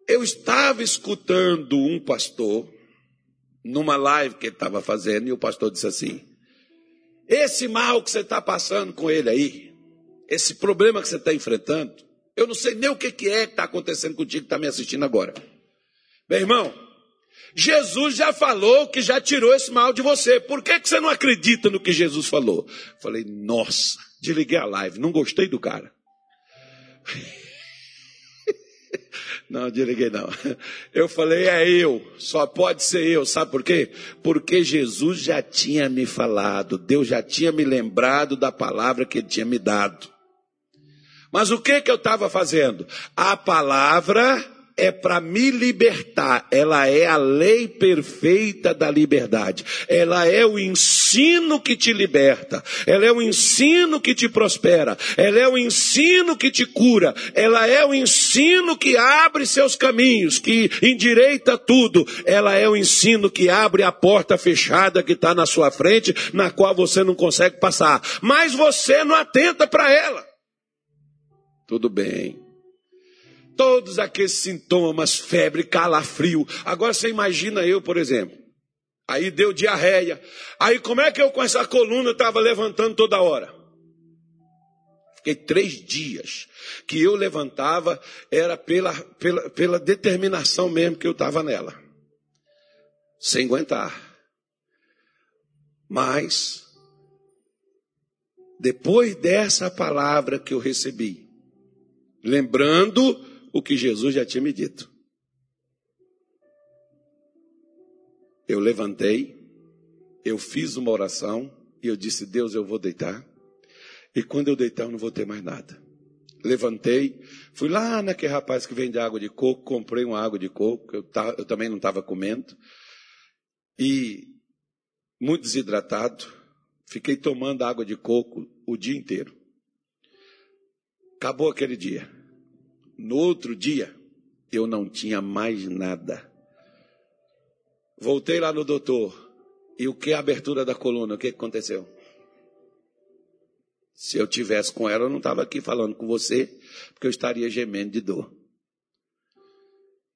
eu estava escutando um pastor, numa live que ele estava fazendo, e o pastor disse assim: esse mal que você está passando com ele aí, esse problema que você está enfrentando, eu não sei nem o que, que é que está acontecendo contigo que está me assistindo agora. Meu irmão, Jesus já falou que já tirou esse mal de você. Por que, que você não acredita no que Jesus falou? Falei, nossa, desliguei a live, não gostei do cara. Não, desliguei não. Eu falei, é eu, só pode ser eu, sabe por quê? Porque Jesus já tinha me falado, Deus já tinha me lembrado da palavra que ele tinha me dado. Mas o que que eu estava fazendo? A palavra é para me libertar, ela é a lei perfeita da liberdade, ela é o ensino que te liberta, ela é o ensino que te prospera, ela é o ensino que te cura, ela é o ensino que abre seus caminhos, que endireita tudo, ela é o ensino que abre a porta fechada que está na sua frente, na qual você não consegue passar, mas você não atenta para ela. Tudo bem todos aqueles sintomas, febre, calafrio. Agora você imagina eu, por exemplo. Aí deu diarreia. Aí como é que eu com essa coluna estava levantando toda hora? Fiquei três dias que eu levantava, era pela, pela, pela determinação mesmo que eu estava nela. Sem aguentar. Mas Depois dessa palavra que eu recebi, lembrando o que Jesus já tinha me dito. Eu levantei, eu fiz uma oração e eu disse: Deus, eu vou deitar. E quando eu deitar, eu não vou ter mais nada. Levantei, fui lá naquele rapaz que vende água de coco, comprei uma água de coco, eu, eu também não estava comendo. E muito desidratado, fiquei tomando água de coco o dia inteiro. Acabou aquele dia. No outro dia, eu não tinha mais nada. Voltei lá no doutor. E o que a abertura da coluna? O que aconteceu? Se eu tivesse com ela, eu não estava aqui falando com você, porque eu estaria gemendo de dor.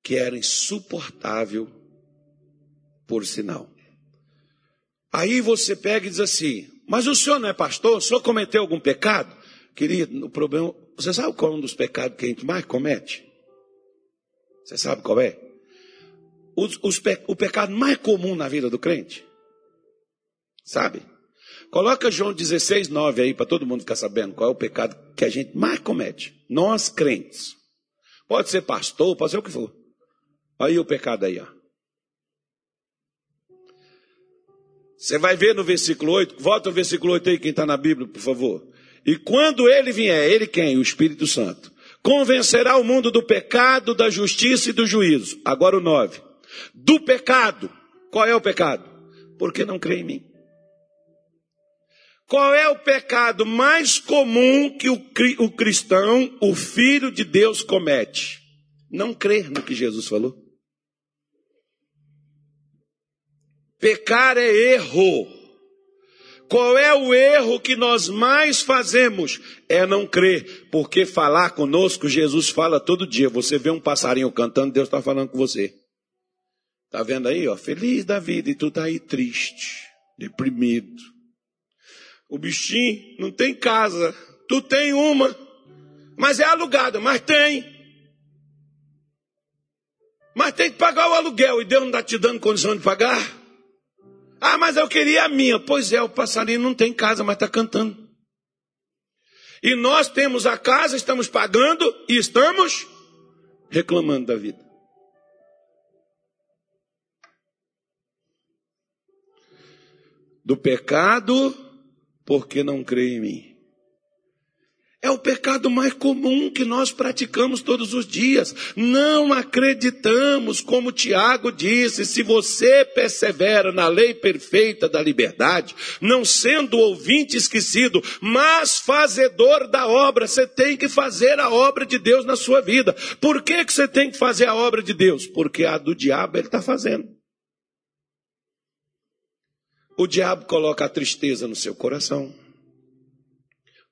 Que era insuportável, por sinal. Aí você pega e diz assim: Mas o senhor não é pastor? O senhor cometeu algum pecado? Querido, o problema. Você sabe qual é um dos pecados que a gente mais comete? Você sabe qual é? Os, os, o pecado mais comum na vida do crente? Sabe? Coloca João 16, 9 aí para todo mundo ficar sabendo qual é o pecado que a gente mais comete. Nós crentes. Pode ser pastor, pode ser o que for. Aí o pecado aí, ó. Você vai ver no versículo 8, volta o versículo 8 aí, quem está na Bíblia, por favor. E quando ele vier, ele quem? O Espírito Santo. Convencerá o mundo do pecado, da justiça e do juízo. Agora o 9. Do pecado. Qual é o pecado? Porque não crê em mim. Qual é o pecado mais comum que o cristão, o filho de Deus, comete? Não crer no que Jesus falou. Pecar é erro. Qual é o erro que nós mais fazemos? É não crer, porque falar conosco, Jesus fala todo dia. Você vê um passarinho cantando, Deus está falando com você. Está vendo aí, ó, feliz da vida, e tu está aí triste, deprimido o bichinho não tem casa. Tu tem uma, mas é alugada, mas tem. Mas tem que pagar o aluguel e Deus não está te dando condição de pagar. Ah, mas eu queria a minha. Pois é, o passarinho não tem casa, mas está cantando. E nós temos a casa, estamos pagando e estamos reclamando da vida. Do pecado porque não crê em mim. É o pecado mais comum que nós praticamos todos os dias. Não acreditamos, como Tiago disse, se você persevera na lei perfeita da liberdade, não sendo ouvinte esquecido, mas fazedor da obra, você tem que fazer a obra de Deus na sua vida. Por que, que você tem que fazer a obra de Deus? Porque a do diabo ele está fazendo. O diabo coloca a tristeza no seu coração,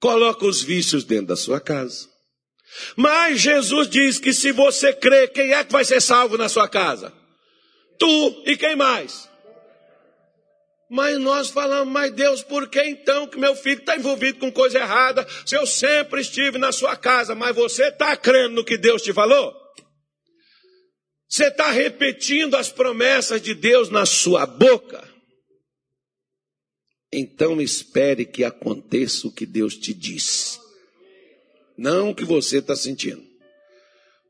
coloca os vícios dentro da sua casa. Mas Jesus diz que se você crê, quem é que vai ser salvo na sua casa? Tu e quem mais? Mas nós falamos, mas Deus, por que então que meu filho está envolvido com coisa errada? Se eu sempre estive na sua casa, mas você está crendo no que Deus te falou? Você está repetindo as promessas de Deus na sua boca? Então espere que aconteça o que Deus te diz, não o que você está sentindo.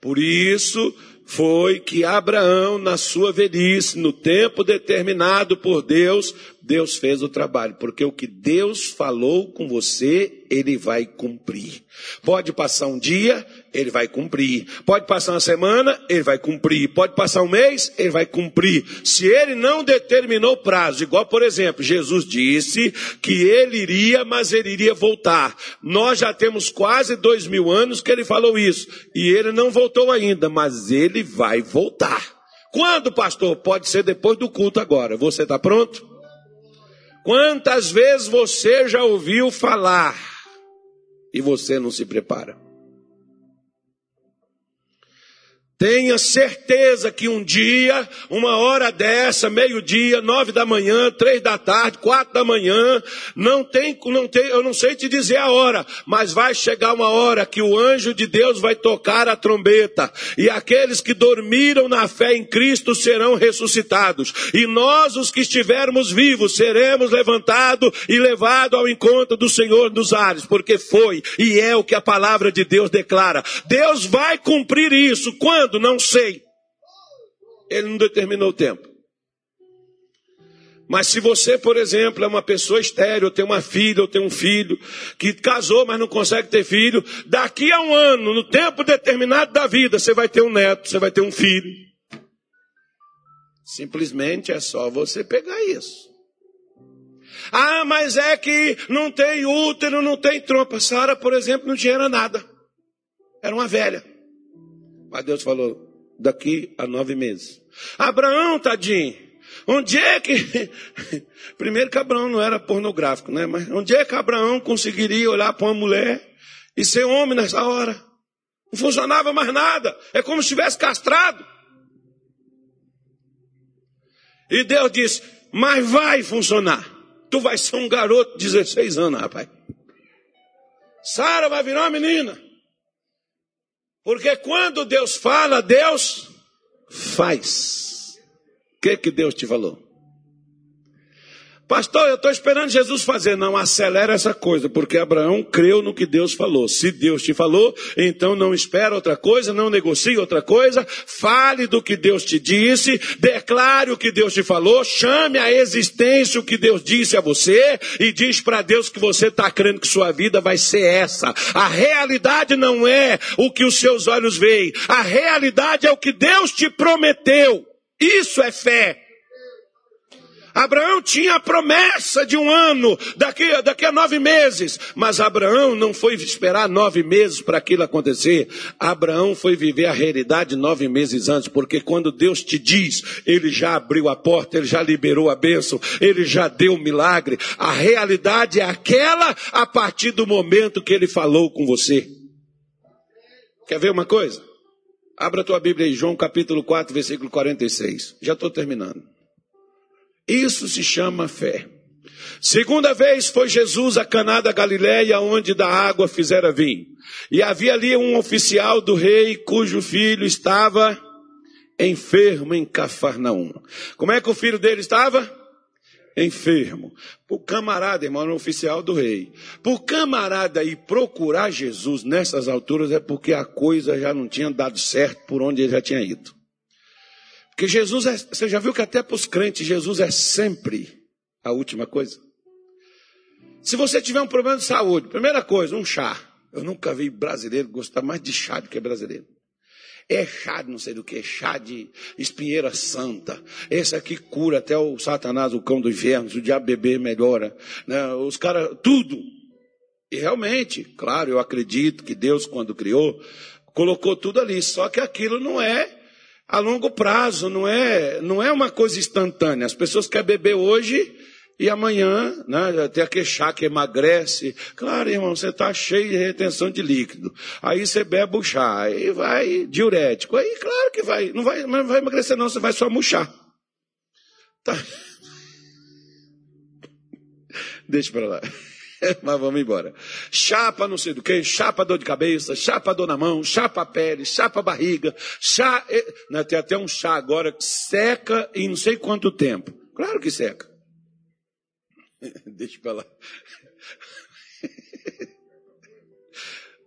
Por isso foi que Abraão, na sua velhice, no tempo determinado por Deus, Deus fez o trabalho, porque o que Deus falou com você, ele vai cumprir. Pode passar um dia, ele vai cumprir. Pode passar uma semana, ele vai cumprir. Pode passar um mês, ele vai cumprir. Se ele não determinou prazo, igual por exemplo, Jesus disse que ele iria, mas ele iria voltar. Nós já temos quase dois mil anos que ele falou isso. E ele não voltou ainda, mas ele vai voltar. Quando, pastor? Pode ser depois do culto agora. Você está pronto? Quantas vezes você já ouviu falar e você não se prepara? Tenha certeza que um dia, uma hora dessa, meio-dia, nove da manhã, três da tarde, quatro da manhã, não tem, não tem, eu não sei te dizer a hora, mas vai chegar uma hora que o anjo de Deus vai tocar a trombeta e aqueles que dormiram na fé em Cristo serão ressuscitados. E nós, os que estivermos vivos, seremos levantados e levados ao encontro do Senhor dos ares, porque foi e é o que a palavra de Deus declara. Deus vai cumprir isso. Quando quando? Não sei. Ele não determinou o tempo. Mas se você, por exemplo, é uma pessoa estéreo, tem uma filha ou tem um filho, que casou, mas não consegue ter filho, daqui a um ano, no tempo determinado da vida, você vai ter um neto, você vai ter um filho. Simplesmente é só você pegar isso. Ah, mas é que não tem útero, não tem trompa. Sara, por exemplo, não tinha nada. Era uma velha. Mas Deus falou, daqui a nove meses. Abraão, tadinho, onde é que. Primeiro que Abraão não era pornográfico, né? Mas onde é que Abraão conseguiria olhar para uma mulher e ser homem nessa hora? Não funcionava mais nada. É como se estivesse castrado. E Deus disse: Mas vai funcionar. Tu vai ser um garoto de 16 anos, rapaz. Sara vai virar uma menina. Porque quando Deus fala, Deus faz. O que, que Deus te falou? Pastor, eu estou esperando Jesus fazer. Não, acelera essa coisa, porque Abraão creu no que Deus falou. Se Deus te falou, então não espera outra coisa, não negocie outra coisa. Fale do que Deus te disse, declare o que Deus te falou, chame a existência o que Deus disse a você e diz para Deus que você está crendo que sua vida vai ser essa. A realidade não é o que os seus olhos veem, a realidade é o que Deus te prometeu. Isso é fé. Abraão tinha a promessa de um ano, daqui, daqui a nove meses. Mas Abraão não foi esperar nove meses para aquilo acontecer. Abraão foi viver a realidade nove meses antes, porque quando Deus te diz, ele já abriu a porta, ele já liberou a bênção, ele já deu o milagre. A realidade é aquela a partir do momento que ele falou com você. Quer ver uma coisa? Abra tua Bíblia aí, João capítulo 4, versículo 46. Já estou terminando. Isso se chama fé. Segunda vez foi Jesus a Caná da Galileia, onde da água fizera vinho. E havia ali um oficial do rei cujo filho estava enfermo em Cafarnaum. Como é que o filho dele estava? Enfermo. O camarada, irmão, um oficial do rei. Por camarada ir procurar Jesus nessas alturas é porque a coisa já não tinha dado certo por onde ele já tinha ido. Porque Jesus é, você já viu que até para os crentes Jesus é sempre a última coisa? Se você tiver um problema de saúde, primeira coisa, um chá. Eu nunca vi brasileiro gostar mais de chá do que brasileiro. É chá de não sei do que, chá de espinheira santa. Esse aqui cura até o Satanás, o cão do inferno, o diabo beber melhora. Né? Os caras, tudo. E realmente, claro, eu acredito que Deus, quando criou, colocou tudo ali. Só que aquilo não é a longo prazo, não é, não é uma coisa instantânea. As pessoas querem beber hoje e amanhã, né, tem aquele que emagrece. Claro, irmão, você está cheio de retenção de líquido. Aí você bebe o chá, aí vai diurético. Aí, claro que vai, não vai, não vai emagrecer não, você vai só murchar. Tá. Deixa para lá. Mas vamos embora. Chapa não sei do que, chapa dor de cabeça, chapa dor na mão, chapa pele, chapa barriga, chá. Né, tem até um chá agora que seca em não sei quanto tempo. Claro que seca. Deixa para lá.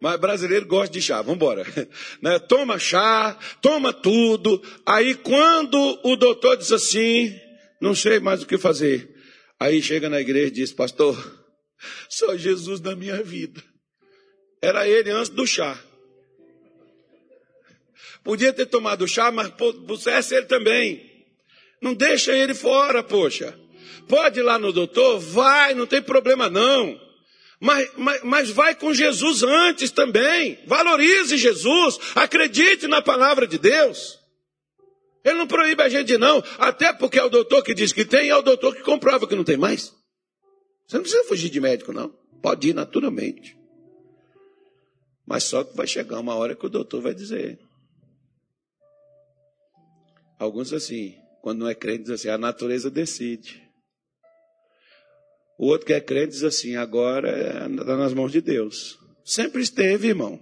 Mas brasileiro gosta de chá, vamos embora. Né? Toma chá, toma tudo. Aí quando o doutor diz assim, não sei mais o que fazer. Aí chega na igreja e diz, pastor, só Jesus na minha vida. Era ele antes do chá. Podia ter tomado chá, mas pusesse ele também. Não deixa ele fora, poxa. Pode ir lá no doutor? Vai, não tem problema não. Mas, mas, mas vai com Jesus antes também. Valorize Jesus. Acredite na palavra de Deus. Ele não proíbe a gente, não. Até porque é o doutor que diz que tem, é o doutor que comprova que não tem mais. Você não precisa fugir de médico, não. Pode ir naturalmente. Mas só que vai chegar uma hora que o doutor vai dizer: Alguns assim, quando não é crente, diz assim, a natureza decide. O outro que é crente diz assim, agora está nas mãos de Deus. Sempre esteve, irmão.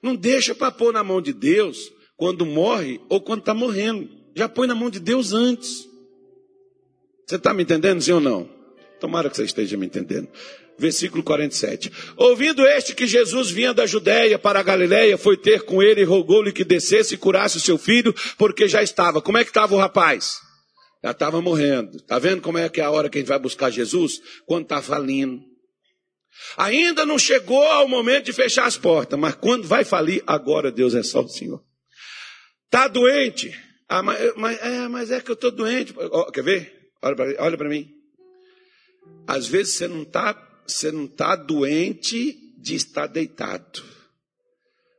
Não deixa para pôr na mão de Deus quando morre ou quando está morrendo. Já põe na mão de Deus antes. Você está me entendendo, sim ou não? Tomara que você esteja me entendendo. Versículo 47. Ouvindo este que Jesus vinha da Judéia para a Galiléia, foi ter com ele e rogou-lhe que descesse e curasse o seu filho, porque já estava. Como é que estava o rapaz? Já estava morrendo. Está vendo como é que é a hora que a gente vai buscar Jesus? Quando está falindo. Ainda não chegou ao momento de fechar as portas, mas quando vai falir, agora Deus é só o Senhor. Está doente? Ah, mas, mas, é, mas é que eu estou doente. Oh, quer ver? Olha para mim. Às vezes você não está você não tá doente de estar deitado.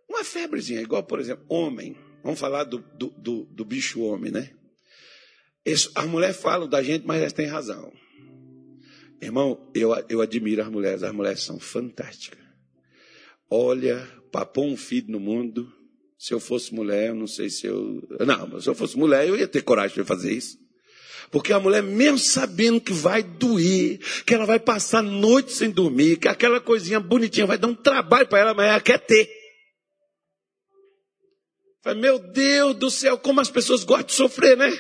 Uma febrezinha, igual, por exemplo, homem. Vamos falar do, do, do, do bicho homem, né? Isso, as mulheres falam da gente, mas elas têm razão. Irmão, eu, eu admiro as mulheres, as mulheres são fantásticas. Olha, papou um filho no mundo. Se eu fosse mulher, eu não sei se eu. Não, mas se eu fosse mulher, eu ia ter coragem de fazer isso. Porque a mulher, mesmo sabendo que vai doer, que ela vai passar noite sem dormir, que aquela coisinha bonitinha vai dar um trabalho para ela, mas ela quer ter. Meu Deus do céu, como as pessoas gostam de sofrer, né?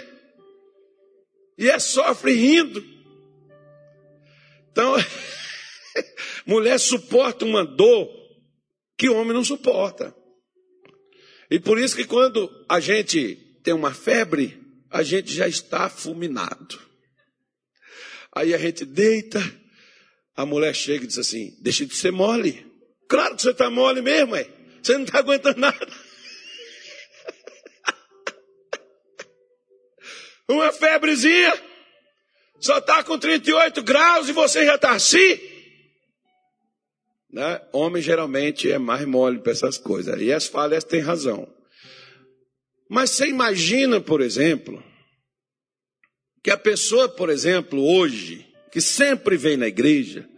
E é sofre rindo. Então, mulher suporta uma dor que homem não suporta. E por isso que quando a gente tem uma febre, a gente já está fulminado. Aí a gente deita, a mulher chega e diz assim: Deixa de ser mole. Claro que você está mole mesmo, é. Você não está aguentando nada. Uma febrezinha, só está com 38 graus e você já está assim. Né? Homem geralmente é mais mole para essas coisas. E as falhas têm razão. Mas você imagina, por exemplo, que a pessoa, por exemplo, hoje, que sempre vem na igreja,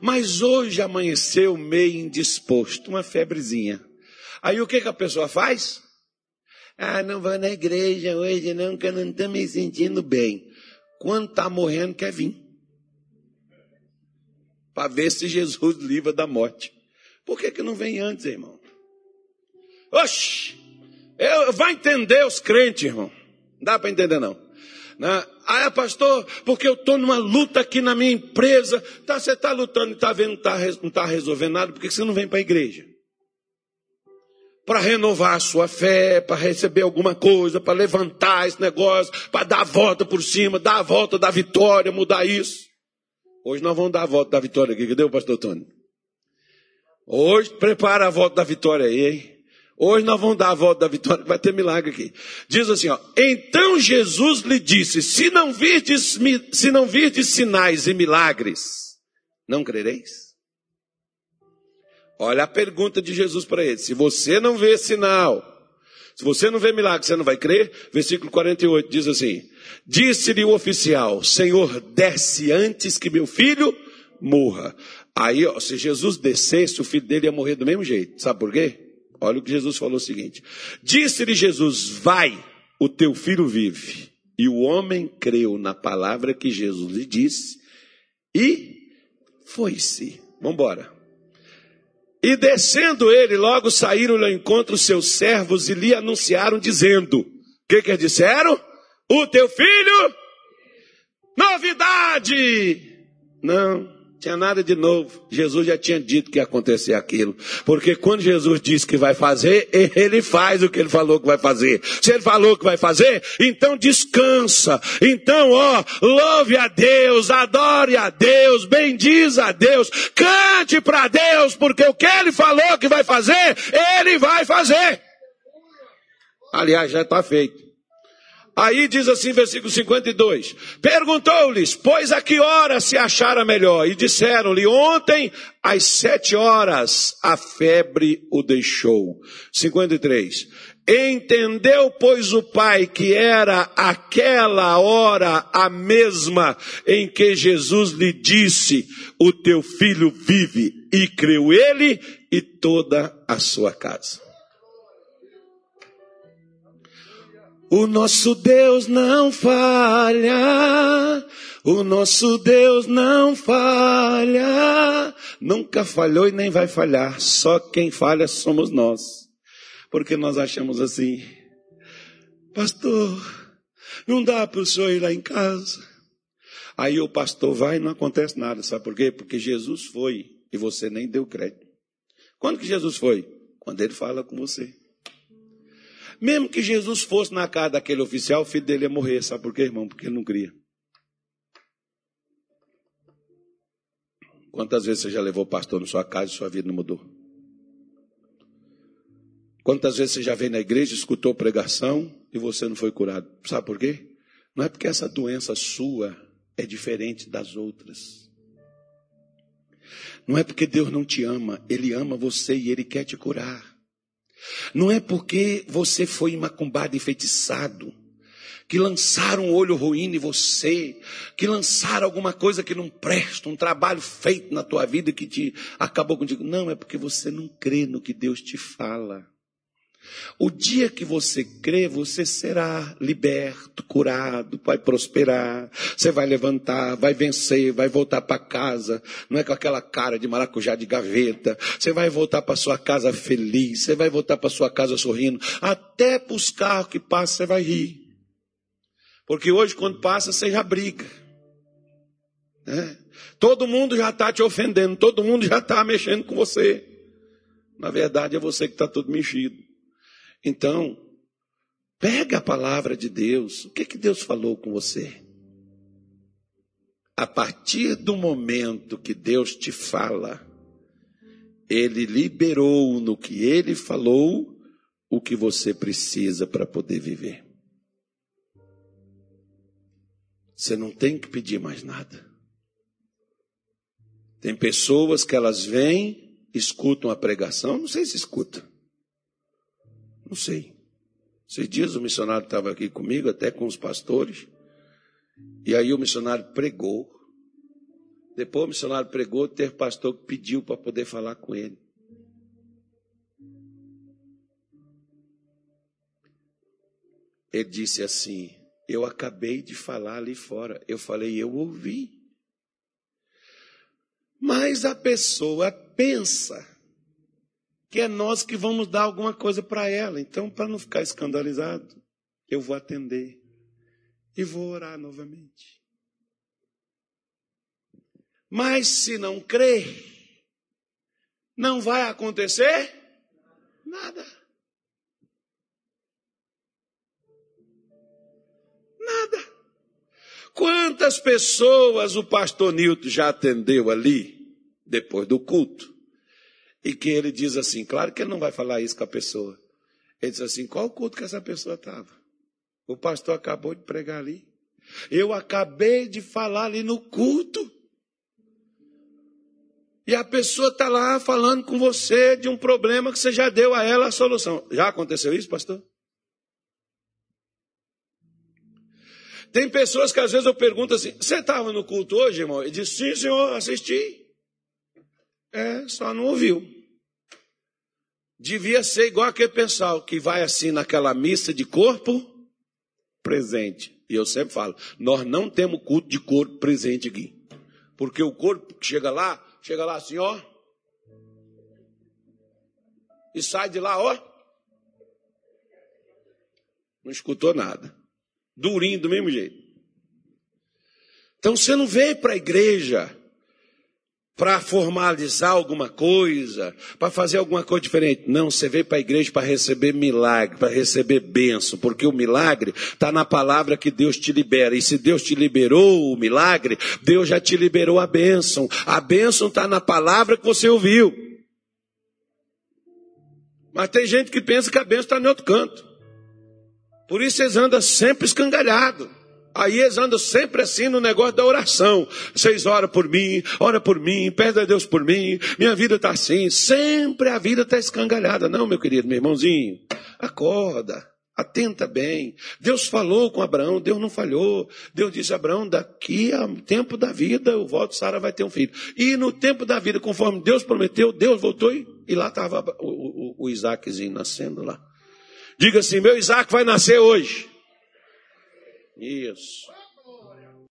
mas hoje amanheceu meio indisposto, uma febrezinha. Aí o que, que a pessoa faz? Ah, não vou na igreja hoje não, que eu não estou me sentindo bem. Quando está morrendo, quer vir. Para ver se Jesus livra da morte. Por que, que não vem antes, irmão? Oxi! Eu, vai entender os crentes, irmão. Não dá para entender, não. Né? Ah, pastor, porque eu estou numa luta aqui na minha empresa. Tá, você está lutando e está vendo, tá, não está resolvendo nada, por que você não vem para a igreja? Para renovar a sua fé, para receber alguma coisa, para levantar esse negócio, para dar a volta por cima, dar a volta da vitória, mudar isso. Hoje nós vamos dar a volta da vitória aqui, que deu, pastor Tony? Hoje, prepara a volta da vitória aí, hein? Hoje nós vamos dar a volta da vitória, vai ter milagre aqui. Diz assim, ó, então Jesus lhe disse, se não virdes, se não virdes sinais e milagres, não crereis? Olha a pergunta de Jesus para ele, se você não vê sinal, se você não vê milagre, você não vai crer? Versículo 48 diz assim, disse-lhe o oficial, Senhor, desce antes que meu filho morra. Aí, ó, se Jesus descesse, o filho dele ia morrer do mesmo jeito. Sabe por quê? Olha o que Jesus falou o seguinte: Disse-lhe Jesus: Vai, o teu filho vive. E o homem creu na palavra que Jesus lhe disse e foi-se. Vamos embora. E descendo ele, logo saíram ao encontro seus servos e lhe anunciaram, dizendo: O que que disseram? O teu filho? Novidade! Não tinha nada de novo. Jesus já tinha dito que ia acontecer aquilo. Porque quando Jesus disse que vai fazer, ele faz o que ele falou que vai fazer. Se ele falou que vai fazer, então descansa. Então, ó, louve a Deus, adore a Deus, bendiz a Deus, cante para Deus, porque o que ele falou que vai fazer, ele vai fazer. Aliás, já está feito. Aí diz assim, versículo 52. Perguntou-lhes, pois a que hora se achara melhor? E disseram-lhe, ontem, às sete horas, a febre o deixou. 53. Entendeu, pois, o pai que era aquela hora a mesma em que Jesus lhe disse, o teu filho vive, e creu ele e toda a sua casa. O nosso Deus não falha. O nosso Deus não falha. Nunca falhou e nem vai falhar. Só quem falha somos nós. Porque nós achamos assim. Pastor, não dá para o senhor ir lá em casa. Aí o pastor vai e não acontece nada. Sabe por quê? Porque Jesus foi e você nem deu crédito. Quando que Jesus foi? Quando ele fala com você. Mesmo que Jesus fosse na casa daquele oficial, o filho dele ia morrer. Sabe por quê, irmão? Porque ele não cria. Quantas vezes você já levou pastor na sua casa e sua vida não mudou? Quantas vezes você já veio na igreja, escutou pregação e você não foi curado? Sabe por quê? Não é porque essa doença sua é diferente das outras. Não é porque Deus não te ama, Ele ama você e Ele quer te curar. Não é porque você foi macumbado, enfeitiçado, que lançaram um olho ruim em você, que lançaram alguma coisa que não presta, um trabalho feito na tua vida que te acabou contigo. Não, é porque você não crê no que Deus te fala. O dia que você crê, você será liberto, curado, vai prosperar, você vai levantar, vai vencer, vai voltar para casa, não é com aquela cara de maracujá de gaveta, você vai voltar para sua casa feliz, você vai voltar para sua casa sorrindo, até para os carros que passam você vai rir. Porque hoje, quando passa, você já briga. Né? Todo mundo já está te ofendendo, todo mundo já está mexendo com você. Na verdade, é você que está todo mexido. Então, pega a palavra de Deus. O que, que Deus falou com você? A partir do momento que Deus te fala, Ele liberou no que Ele falou o que você precisa para poder viver. Você não tem que pedir mais nada. Tem pessoas que elas vêm, escutam a pregação, não sei se escutam. Não sei. Esses dias o missionário estava aqui comigo, até com os pastores, e aí o missionário pregou. Depois o missionário pregou, teve pastor que pediu para poder falar com ele. Ele disse assim: Eu acabei de falar ali fora. Eu falei, eu ouvi. Mas a pessoa pensa que é nós que vamos dar alguma coisa para ela. Então, para não ficar escandalizado, eu vou atender e vou orar novamente. Mas se não crer, não vai acontecer nada. Nada. Quantas pessoas o pastor Nilton já atendeu ali, depois do culto? E que ele diz assim, claro que ele não vai falar isso com a pessoa. Ele diz assim, qual culto que essa pessoa estava? O pastor acabou de pregar ali. Eu acabei de falar ali no culto. E a pessoa está lá falando com você de um problema que você já deu a ela a solução. Já aconteceu isso, pastor? Tem pessoas que às vezes eu pergunto assim: Você estava no culto hoje, irmão? Ele diz: Sim, senhor, assisti. É, só não ouviu. Devia ser igual aquele pessoal que vai assim naquela missa de corpo presente. E eu sempre falo, nós não temos culto de corpo presente aqui. Porque o corpo chega lá, chega lá assim, ó. E sai de lá, ó. Não escutou nada. Durinho do mesmo jeito. Então você não veio para a igreja para formalizar alguma coisa, para fazer alguma coisa diferente. Não, você veio para a igreja para receber milagre, para receber bênção, porque o milagre está na palavra que Deus te libera. E se Deus te liberou o milagre, Deus já te liberou a bênção. A bênção está na palavra que você ouviu. Mas tem gente que pensa que a bênção está em outro canto. Por isso eles andam sempre escangalhados. Aí eles andam sempre assim no negócio da oração. Vocês oram por mim, ora por mim, pede a Deus por mim, minha vida está assim. Sempre a vida está escangalhada. Não, meu querido, meu irmãozinho, acorda, atenta bem. Deus falou com Abraão, Deus não falhou. Deus disse Abraão, daqui a tempo da vida, o voto Sara vai ter um filho. E no tempo da vida, conforme Deus prometeu, Deus voltou e, e lá estava o, o, o Isaaczinho nascendo lá. Diga assim, meu Isaac vai nascer hoje. Isso.